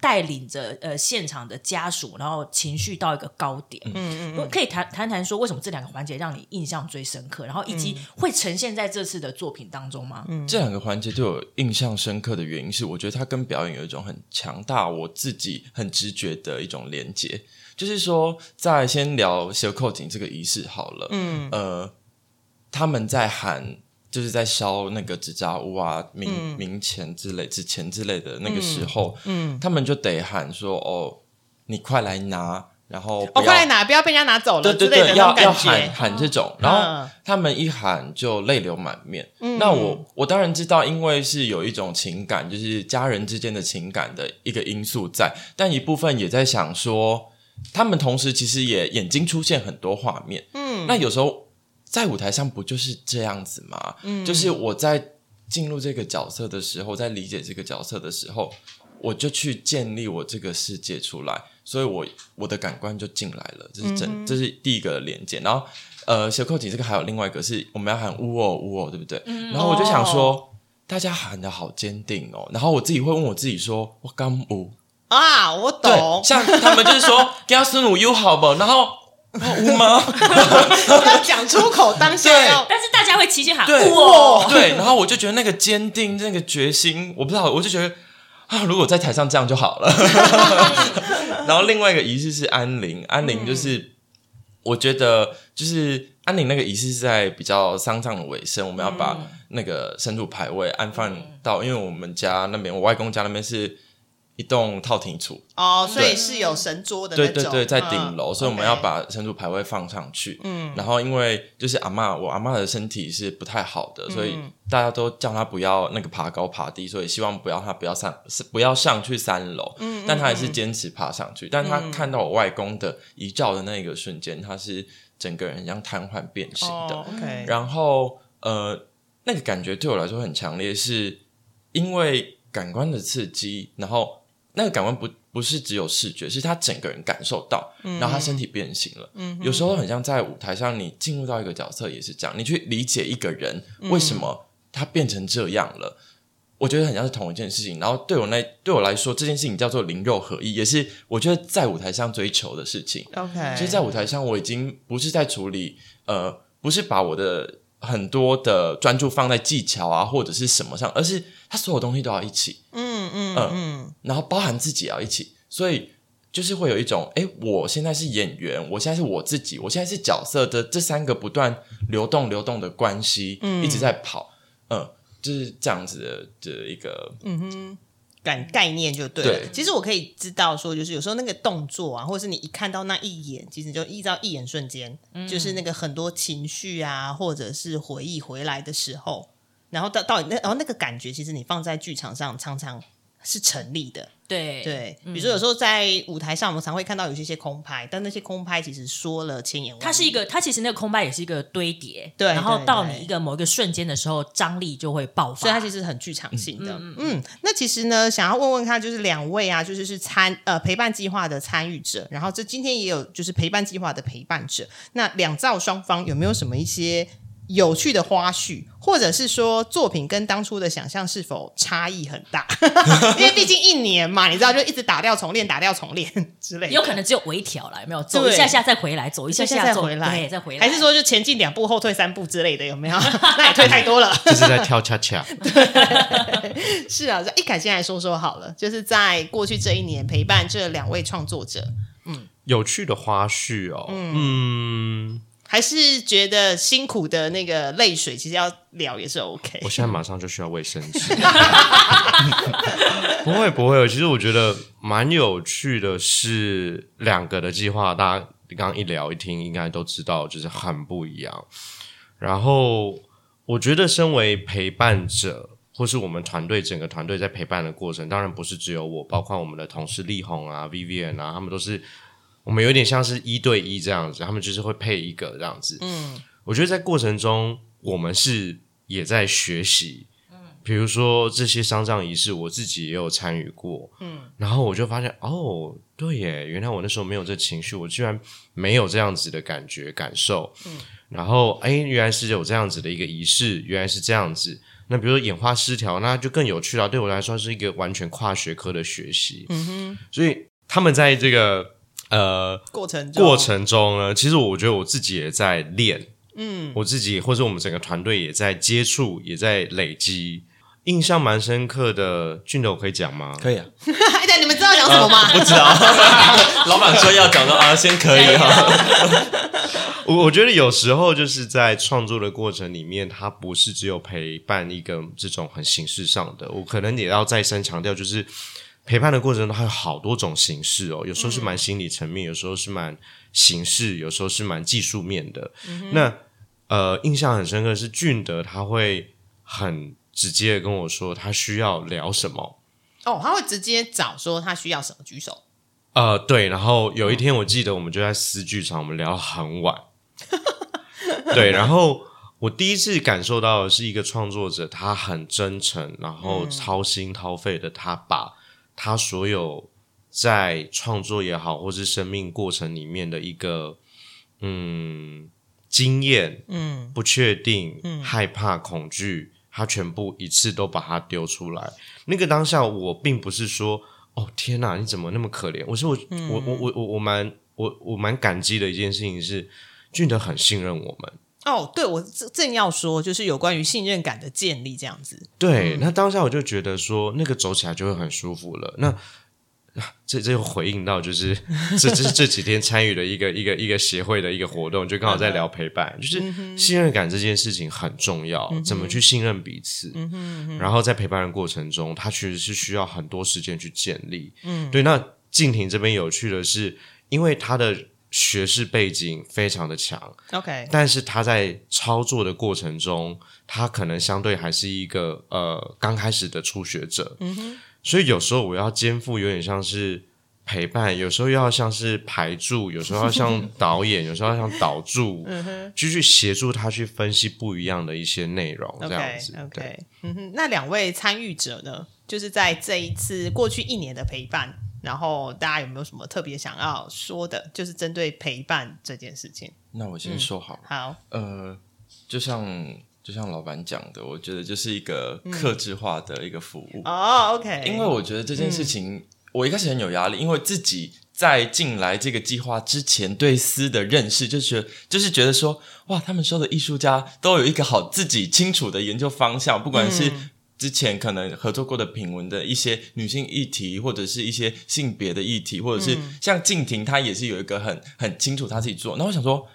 带领着呃现场的家属，然后情绪到一个高点。嗯嗯，可以谈谈谈说为什么这两个环节让你印象最深刻，然后以及会呈现在这次的作品当中吗？嗯，这两个环节对我印象深刻的原因是，我觉得它跟表演有一种很强大，我自己很直觉的一种连接。就是说，在先聊小扣井这个仪式好了，嗯呃。他们在喊，就是在烧那个纸扎屋啊、冥冥钱之类、纸钱之类的那个时候，嗯，他们就得喊说：“哦，你快来拿然后哦，快来拿，不要被人家拿走了对对对，要要。喊喊这种，然后嗯他们一喊就泪流满面。那我我当然知道，因为是有一种情感，就是家人之间的情感的一个因素在，但一部分也在想说，他们同时其实也眼睛出现很多画面。嗯，那有时候在舞台上不就是这样子吗？嗯，就是我在进入这个角色的时候，在理解这个角色的时候，我就去建立我这个世界出来，所以我我的感官就进来了，这是真，这是第一个连接。然后呃，小扣紧这个还有另外一个是我们要喊呜哦呜哦，对不对？然后我就想说，大家喊的好坚定哦，然后我自己会问我自己说，我刚呜，啊，我懂，，像他们就是说 给他孙武 U 好不？然后哦呜 吗？要讲出口，当下对。要。但是大家会齐心喊对。哇，对，然后我就觉得那个坚定，那个决心，我不知道，我就觉得啊，如果在台上这样就好了。然后另外一个仪式是安灵，安灵就是、我觉得就是安灵那个仪式是在比较丧葬的尾声，我们要把那个神主牌位安放到，因为我们家那边，我外公家那边是一栋套厅处，哦，所以是有神桌的那种，对对对，在顶嗯楼，所以我们要把神主牌位放上去。嗯，然后因为就是阿嬷，我阿嬷的身体是不太好的，所以嗯大家都叫她不要那个爬高爬低，所以希望不要她不要上不要上去三楼。嗯，但她还是坚持爬上去。但她看到我外公的遗照的那个瞬间，她是整个人像瘫痪变形的。哦，OK，然后呃，那个感觉对我来说很强烈，是因为感官的刺激，然后那个感官不不是只有视觉，是他整个人感受到，然后他身体变形了。嗯，有时候很像在舞台上，你进入到一个角色也是这样，你去理解一个人为什么他变成这样了。我觉得很像是同一件事情，然后对我那对我来说，这件事情叫做灵肉合一，也是我觉得在舞台上追求的事情。OK，其实，在舞台上，我已经不是在处理，呃，不是把我的很多的专注放在技巧啊或者是什么上，而是他所有东西都要一起，嗯嗯嗯嗯，然后包含自己也要一起，所以就是会有一种，哎，我现在是演员，我现在是我自己，我现在是角色的这三个不断流动流动的关系，一直在跑，嗯，就是这样子的的一个，嗯哼。感概念就对了。对其实我可以知道说，就是有时候那个动作啊，或者是你一看到那一眼，其实就依照一眼瞬间，就是那个很多情绪啊，或者是回忆回来的时候，然后到到底那然后那个感觉，其实你放在剧场上常常是成立的。对对，比如说有时候在舞台上，我们常会看到有一些空拍，但那些空拍其实说了千言万语。它是一个，它其实那个空拍也是一个堆叠，对然后到你一个某一个瞬间的时候，张力就会爆发，所以它其实很剧场性的。嗯那其实呢，想要问问看，就是两位啊，就是是参呃陪伴计划的参与者，然后这今天也有就是陪伴计划的陪伴者。那两造双方有没有什么一些有趣的花絮，或者是说作品跟当初的想象是否差异很大？因为毕竟一年嘛，你知道，就一直打掉重练，打掉重练之类的。有可能只有微调了，有没有？走一下下再回来，走一下下再回来，对，再回来，还是说就前进两步，后退三步之类的？有没有？那也退太多了。就是在跳恰恰。是啊，一凯先来说说好了，就是在过去这一年陪伴这两位创作者，有趣的花絮哦，嗯，还是觉得辛苦的那个泪水，其实要聊也是 OK 我。现在马上就需要卫生纸。不会不会，其实我觉得蛮有趣的是两个的计划，大家刚刚一聊一听，应该都知道，就是很不一样。然后我觉得，身为陪伴者，或是我们团队整个团队在陪伴的过程，当然不是只有我，包括我们的同事力宏啊、Vivian 啊，他们都是我们有点像是一对一这样子，他们就是会配一个这样子。嗯，我觉得在过程中，我们是也在学习。比如说这些丧葬仪式，我自己也有参与过，嗯，然后我就发现，哦，对耶，原来我那时候没有这情绪，我居然没有这样子的感觉感受，嗯，然后哎，原来是有这样子的一个仪式，原来是这样子。那比如说眼花失调，那就更有趣了。对我来说是一个完全跨学科的学习，嗯哼，所以他们在这个呃过程中过程中呢，其实我觉得我自己也在练，嗯，我自己或者我们整个团队也在接触，也在累积。印象蛮深刻的，俊斗可以讲吗？可以啊，你们知道讲什么吗？不知道，老板说要讲的啊，先可以 哈。我我觉得有时候就是在创作的过程里面，它不是只有陪伴一个这种很形式上的，我可能也要再三强调，就是陪伴的过程中，它有好多种形式哦，有时候是蛮心理层面，有时候是蛮形式，有时候是蛮技术面的。那呃，印象很深刻是俊德，他会很直接的跟我说他需要聊什么。哦，他会直接找说他需要什么，举手。呃，对，然后有一天我记得我们就在私剧场，我们聊很晚。对，然后我第一次感受到的是一个创作者，他很真诚，然后掏心掏肺的，他把他所有在创作也好，或是生命过程里面的一个嗯经验、嗯不确定、嗯害怕、恐惧，他全部一次都把它丢出来。那个当下，我并不是说哦天哪，你怎么那么可怜？我说我我我我我我蛮我我蛮感激的一件事情是，俊德很信任我们。哦，对，我正正要说，就是有关于信任感的建立这样子。对，那当下我就觉得说，那个走起来就会很舒服了。那这这又回应到，就是这这是这几天参与的一个一个一个协会的一个活动，就刚好在聊陪伴，就是信任感这件事情很重要，怎么去信任彼此。然后在陪伴的过程中，它其实是需要很多时间去建立。嗯，对。那静婷这边有趣的是，因为他的。学士背景非常的强，OK，但是他在操作的过程中，他可能相对还是一个呃刚开始的初学者，嗯哼，所以有时候我要肩负有点像是陪伴，有时候要像是排助，有时候要像 导演，有时候要像导助，嗯哼，就去协助他去分析不一样的一些内容，这样子，OK，嗯哼，那两位参与者呢，就是在这一次过去一年的陪伴。然后大家有没有什么特别想要说的？就是针对陪伴这件事情。那我先说好。好，呃，就像就像老板讲的，我觉得就是一个克制化的一个服务。哦，OK。因为我觉得这件事情，我一开始很有压力，因为自己在进来这个计划之前，对诗的认识就是就是觉得说，哇，他们说的艺术家都有一个好自己清楚的研究方向，不管是。之前可能合作过的品文的一些女性议题，或者是一些性别的议题，或者是像静婷，她也是有一个很很清楚她自己做。那我想说，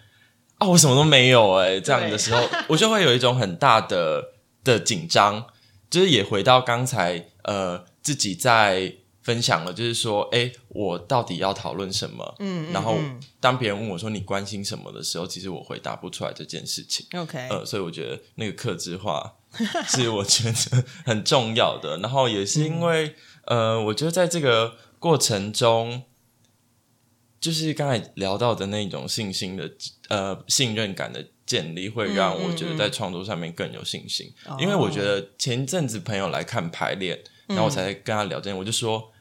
啊，我什么都没有哎，这样的时候，我就会有一种很大的的紧张。就是也回到刚才呃自己在分享了，就是说，哎，我到底要讨论什么？嗯，然后当别人问我说你关心什么的时候，其实我回答不出来这件事情。OK，呃，所以我觉得那个克制化。是我觉得很重要的，然后也是因为，呃，我觉得在这个过程中，就是刚才聊到的那种信心的，呃，信任感的建立，会让我觉得在创作上面更有信心。因为我觉得前一阵子朋友来看排练，然后我才跟他聊这，我就说，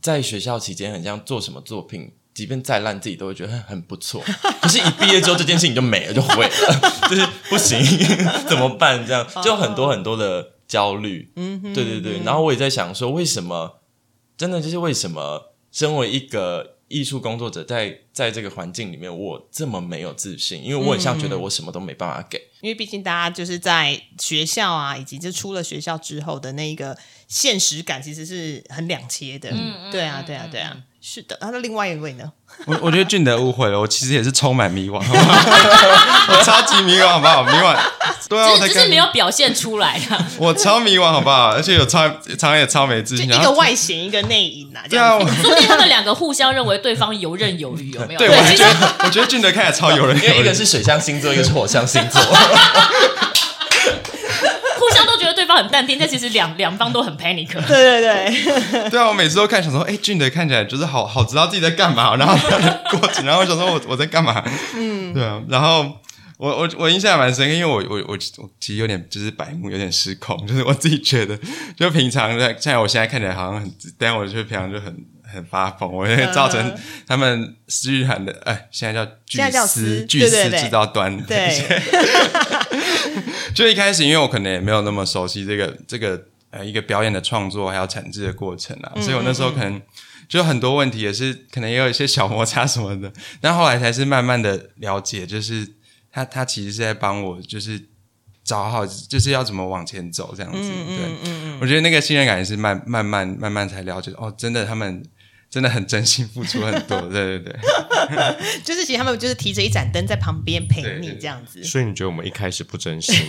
在学校期间很像做什么作品。即便再烂，自己都会觉得很很不错。可是，一毕业之后，这件事情就没了，就毁了，就是不行，怎么办？这样就很多很多的焦虑。嗯，对对对。然后我也在想说，为什么真的就是为什么，身为一个艺术工作者，在在这个环境里面，我这么没有自信？因为我很像觉得我什么都没办法给。因为毕竟大家就是在学校啊，以及就出了学校之后的那一个现实感，其实是很两切的。嗯，对啊，对啊，对啊。是的，那另外一位呢？我我觉得俊德误会了，我其实也是充满迷惘，我超级迷惘，好不好？迷惘，对啊，只是没有表现出来啊。我超迷惘，好不好？而且有超常也超没自信，一个外显，一个内隐啊。对啊，说不定他们两个互相认为对方游刃有余，有没有？对，我觉得我觉得俊德看起来超游刃有余，因为一个是水象星座，一个是火象星座。很淡定，但其实两两方都很 panic。对 对对，对啊！我每次都看，想说，哎，俊德看起来就是好好知道自己在干嘛，然后 过程，然后我想说，我我在干嘛？嗯，对啊。然后我我我印象蛮深，因为我我我我其实有点就是白目，有点失控，就是我自己觉得，就平常在像我现在看起来好像很，但我就平常就很很发疯，我会造成他们思域涵的，哎，现在叫巨丝巨丝制造端，对。就一开始，因为我可能也没有那么熟悉这个这个呃一个表演的创作还有产制的过程啊，所以我那时候可能就很多问题也是可能也有一些小摩擦什么的，但后来才是慢慢的了解，就是他他其实是在帮我就是找好就是要怎么往前走这样子，对，我觉得那个信任感也是慢慢慢慢慢才了解哦，真的他们。真的很真心付出很多，对 对对，就是其实他们就是提着一盏灯在旁边陪你这样子。所以你觉得我们一开始不真心？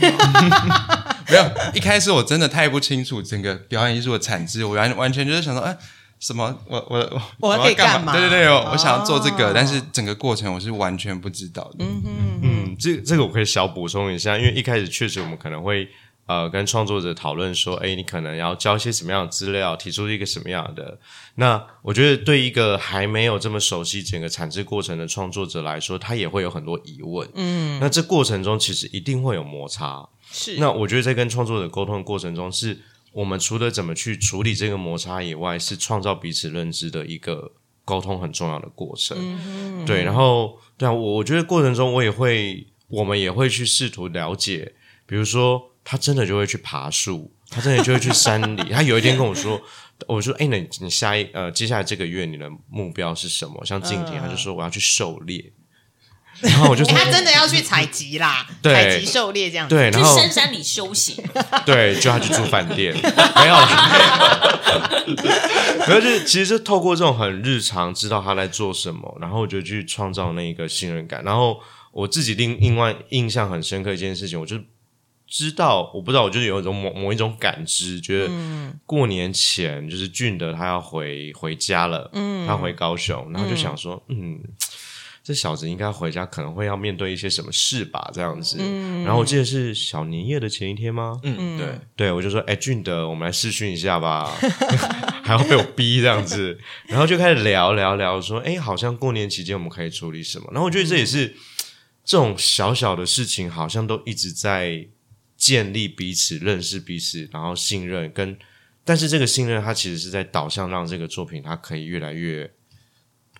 没有，一开始我真的太不清楚整个表演艺术的产值，我完完全就是想说，哎，什么，我我我可以干嘛？对对对，我想要做这个，但是整个过程我是完全不知道的。嗯嗯嗯，这这个我可以小补充一下，因为一开始确实我们可能会。呃，跟创作者讨论说，哎，你可能要交一些什么样的资料，提出一个什么样的？那我觉得对一个还没有这么熟悉整个产制过程的创作者来说，他也会有很多疑问。嗯，那这过程中其实一定会有摩擦。是，那我觉得在跟创作者沟通的过程中，是我们除了怎么去处理这个摩擦以外，是创造彼此认知的一个沟通很重要的过程。嗯对，然后对啊，我我觉得过程中我也会，我们也会去试图了解，比如说。他真的就会去爬树，他真的就会去山里。他有一天跟我说：“我说，哎，你你下一呃，接下来这个月你的目标是什么？”像静婷，他就说：“我要去狩猎。”然后我就说：“ 他真的要去采集啦，采集狩猎这样。”对，然后深山里修行。对，就要去住饭店，没有了。可是其实透过这种很日常，知道他在做什么，然后我就去创造那一个信任感。然后我自己另另外印象很深刻一件事情，我就。知道，我不知道，我就是有一种某某一种感知，觉得过年前就是俊德他要回回家了，嗯，他回高雄，然后就想说，嗯，这小子应该回家，可能会要面对一些什么事吧，这样子。然后我记得是小年夜的前一天吗？嗯，对，对我就说，哎，俊德，我们来试训一下吧，还要被我逼这样子，然后就开始聊聊聊，说，哎，好像过年期间我们可以处理什么？然后我觉得这也是这种小小的事情，好像都一直在。建立彼此认识彼此，然后信任跟，但是这个信任它其实是在导向让这个作品它可以越来越。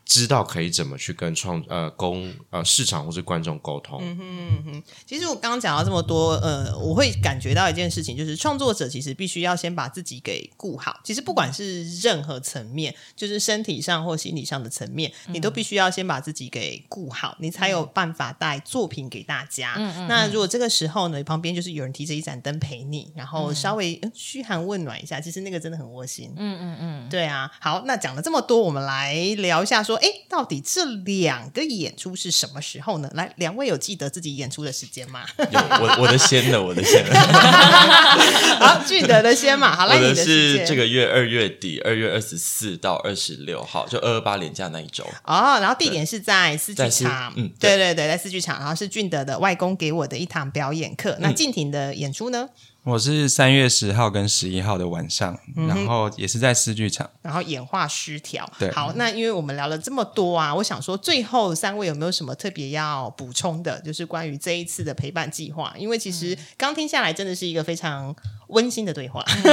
知道可以怎么去跟创呃公呃市场或是观众沟通。嗯哼嗯哼，其实我刚刚讲到这么多，呃，我会感觉到一件事情，就是创作者其实必须要先把自己给顾好。其实不管是任何层面，就是身体上或心理上的层面，你都必须要先把自己给顾好，你才有办法带作品给大家。嗯嗯。那如果这个时候呢，旁边就是有人提着一盏灯陪你，然后稍微嘘寒问暖一下，其实那个真的很窝心。嗯嗯嗯。对啊，好，那讲了这么多，我们来聊一下说。哎，到底这两个演出是什么时候呢？来，两位有记得自己演出的时间吗？有，我我的先了，我的先了。好，记得的先嘛。好，我的是这个月二月底，二月二十四到二十六号，就二二八连假那一周。哦，然后地点是在四剧场。嗯，对对对，在四剧场。然后是俊德的外公给我的一堂表演课。那静婷的演出呢？我是三月十号跟十一号的晚上，然后也是在四剧场，然后演化失调。对，好，那因为我们聊了这么多啊，我想说最后三位有没有什么特别要补充的？就是关于这一次的陪伴计划，因为其实刚听下来真的是一个非常温馨的对话，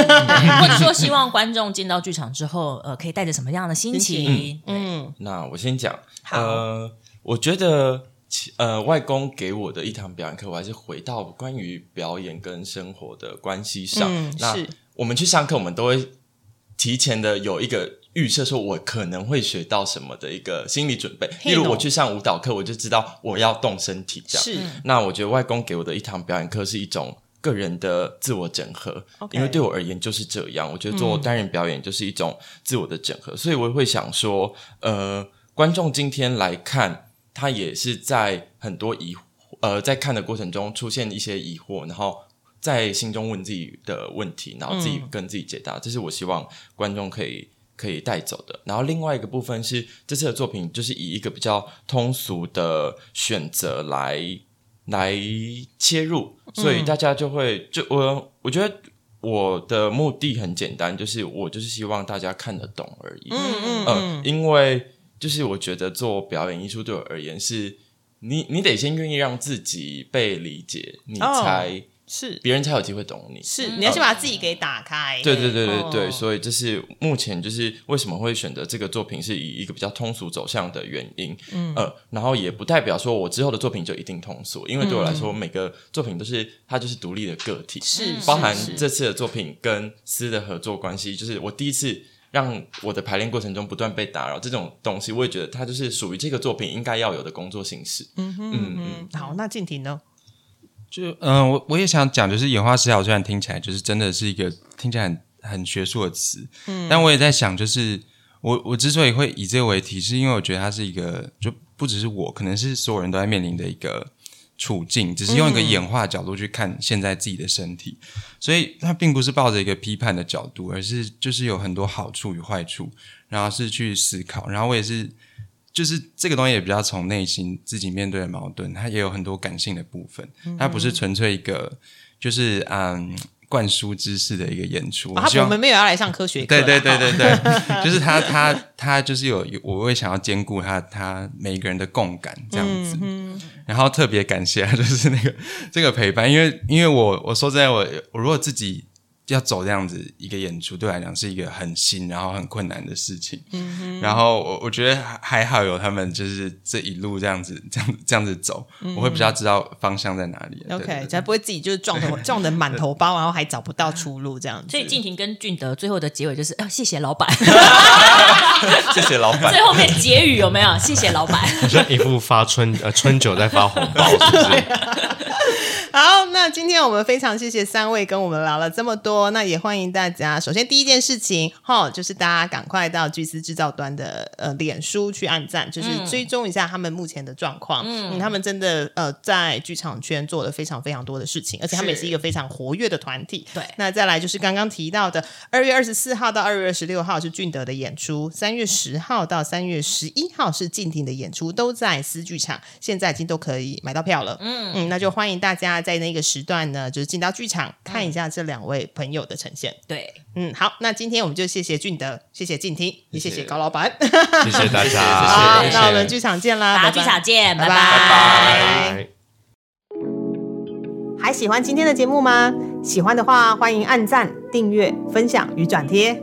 或者说希望观众进到剧场之后，呃，可以带着什么样的心情？嗯，那我先讲，呃，我觉得。呃，外公给我的一堂表演课，我还是回到关于表演跟生活的关系上。那我们去上课，我们都会提前的有一个预设，说我可能会学到什么的一个心理准备。例如，我去上舞蹈课，我就知道我要动身体。这样，是。那我觉得外公给我的一堂表演课是一种个人的自我整合，因为对我而言就是这样。我觉得做单人表演就是一种自我的整合，所以我会想说，呃，观众今天来看。他也是在很多疑呃，在看的过程中出现一些疑惑，然后在心中问自己的问题，然后自己跟自己解答，这是我希望观众可以可以带走的。然后另外一个部分是这次的作品，就是以一个比较通俗的选择来来切入，所以大家就会就我我觉得我的目的很简单，就是我就是希望大家看得懂而已。嗯嗯嗯，因为。就是我觉得做表演艺术对我而言是，你你得先愿意让自己被理解，你才是别人才有机会懂你。是你要先把自己给打开。对对对对对，所以这是目前就是为什么会选择这个作品是以一个比较通俗走向的原因。嗯呃，然后也不代表说我之后的作品就一定通俗，因为对我来说每个作品都是它就是独立的个体，是包含这次的作品跟思的合作关系，就是我第一次。让我的排练过程中不断被打扰，这种东西我也觉得它就是属于这个作品应该要有的工作形式。嗯嗯嗯。好，那静婷呢？就嗯，我我也想讲，就是演化失调，虽然听起来就是真的是一个听起来很很学术的词，嗯，但我也在想，就是我我之所以会以这个为题，是因为我觉得它是一个，就不只是我，可能是所有人都在面临的一个处境，只是用一个演化角度去看现在自己的身体，所以它并不是抱着一个批判的角度，而是就是有很多好处与坏处，然后是去思考，然后我也是。就是这个东西也比较从内心自己面对的矛盾，它也有很多感性的部分，它不是纯粹一个就是嗯灌输知识的一个演出。我们没有要来上科学课，对对对对对，就是他他他就是有我会想要兼顾他他每一个人的共感这样子，然后特别感谢他就是那个这个陪伴，因为因为我我说真的我我如果自己。要走这样子一个演出，对我来讲是一个很新，然后很困难的事情。嗯然后我我觉得还好有他们，就是这一路这样子，这样这样子走，我会比较知道方向在哪里。OK，才不会自己就是撞的 撞的满头包，然后还找不到出路这样子。所以静婷跟俊德最后的结尾就是，谢谢老板，谢谢老板。最后面结语有没有？谢谢老板。像一副发春呃春酒在发红包，是不是？好，那今天我们非常谢谢三位跟我们聊了这么多，那也欢迎大家。首先第一件事情哈，就是大家赶快到巨思制造端的呃脸书去按赞，就是追踪一下他们目前的状况。嗯，他们真的呃在剧场圈做了非常非常多的事情，而且他们也是一个非常活跃的团体。对，那再来就是刚刚提到的二月二十四号到二月二十六号是俊德的演出，三月十号到三月十一号是静婷的演出，都在私剧场，现在已经都可以买到票了。嗯嗯，那就欢迎大家。在那个时段呢，就是进到剧场看一下这两位朋友的呈现。对，嗯，好，那今天我们就谢谢俊德，谢谢静听，也谢谢高老板，谢谢大家。好，那我们剧场见啦，大家剧场见，拜拜。还喜欢今天的节目吗？喜欢的话，欢迎按赞、订阅、分享与转贴，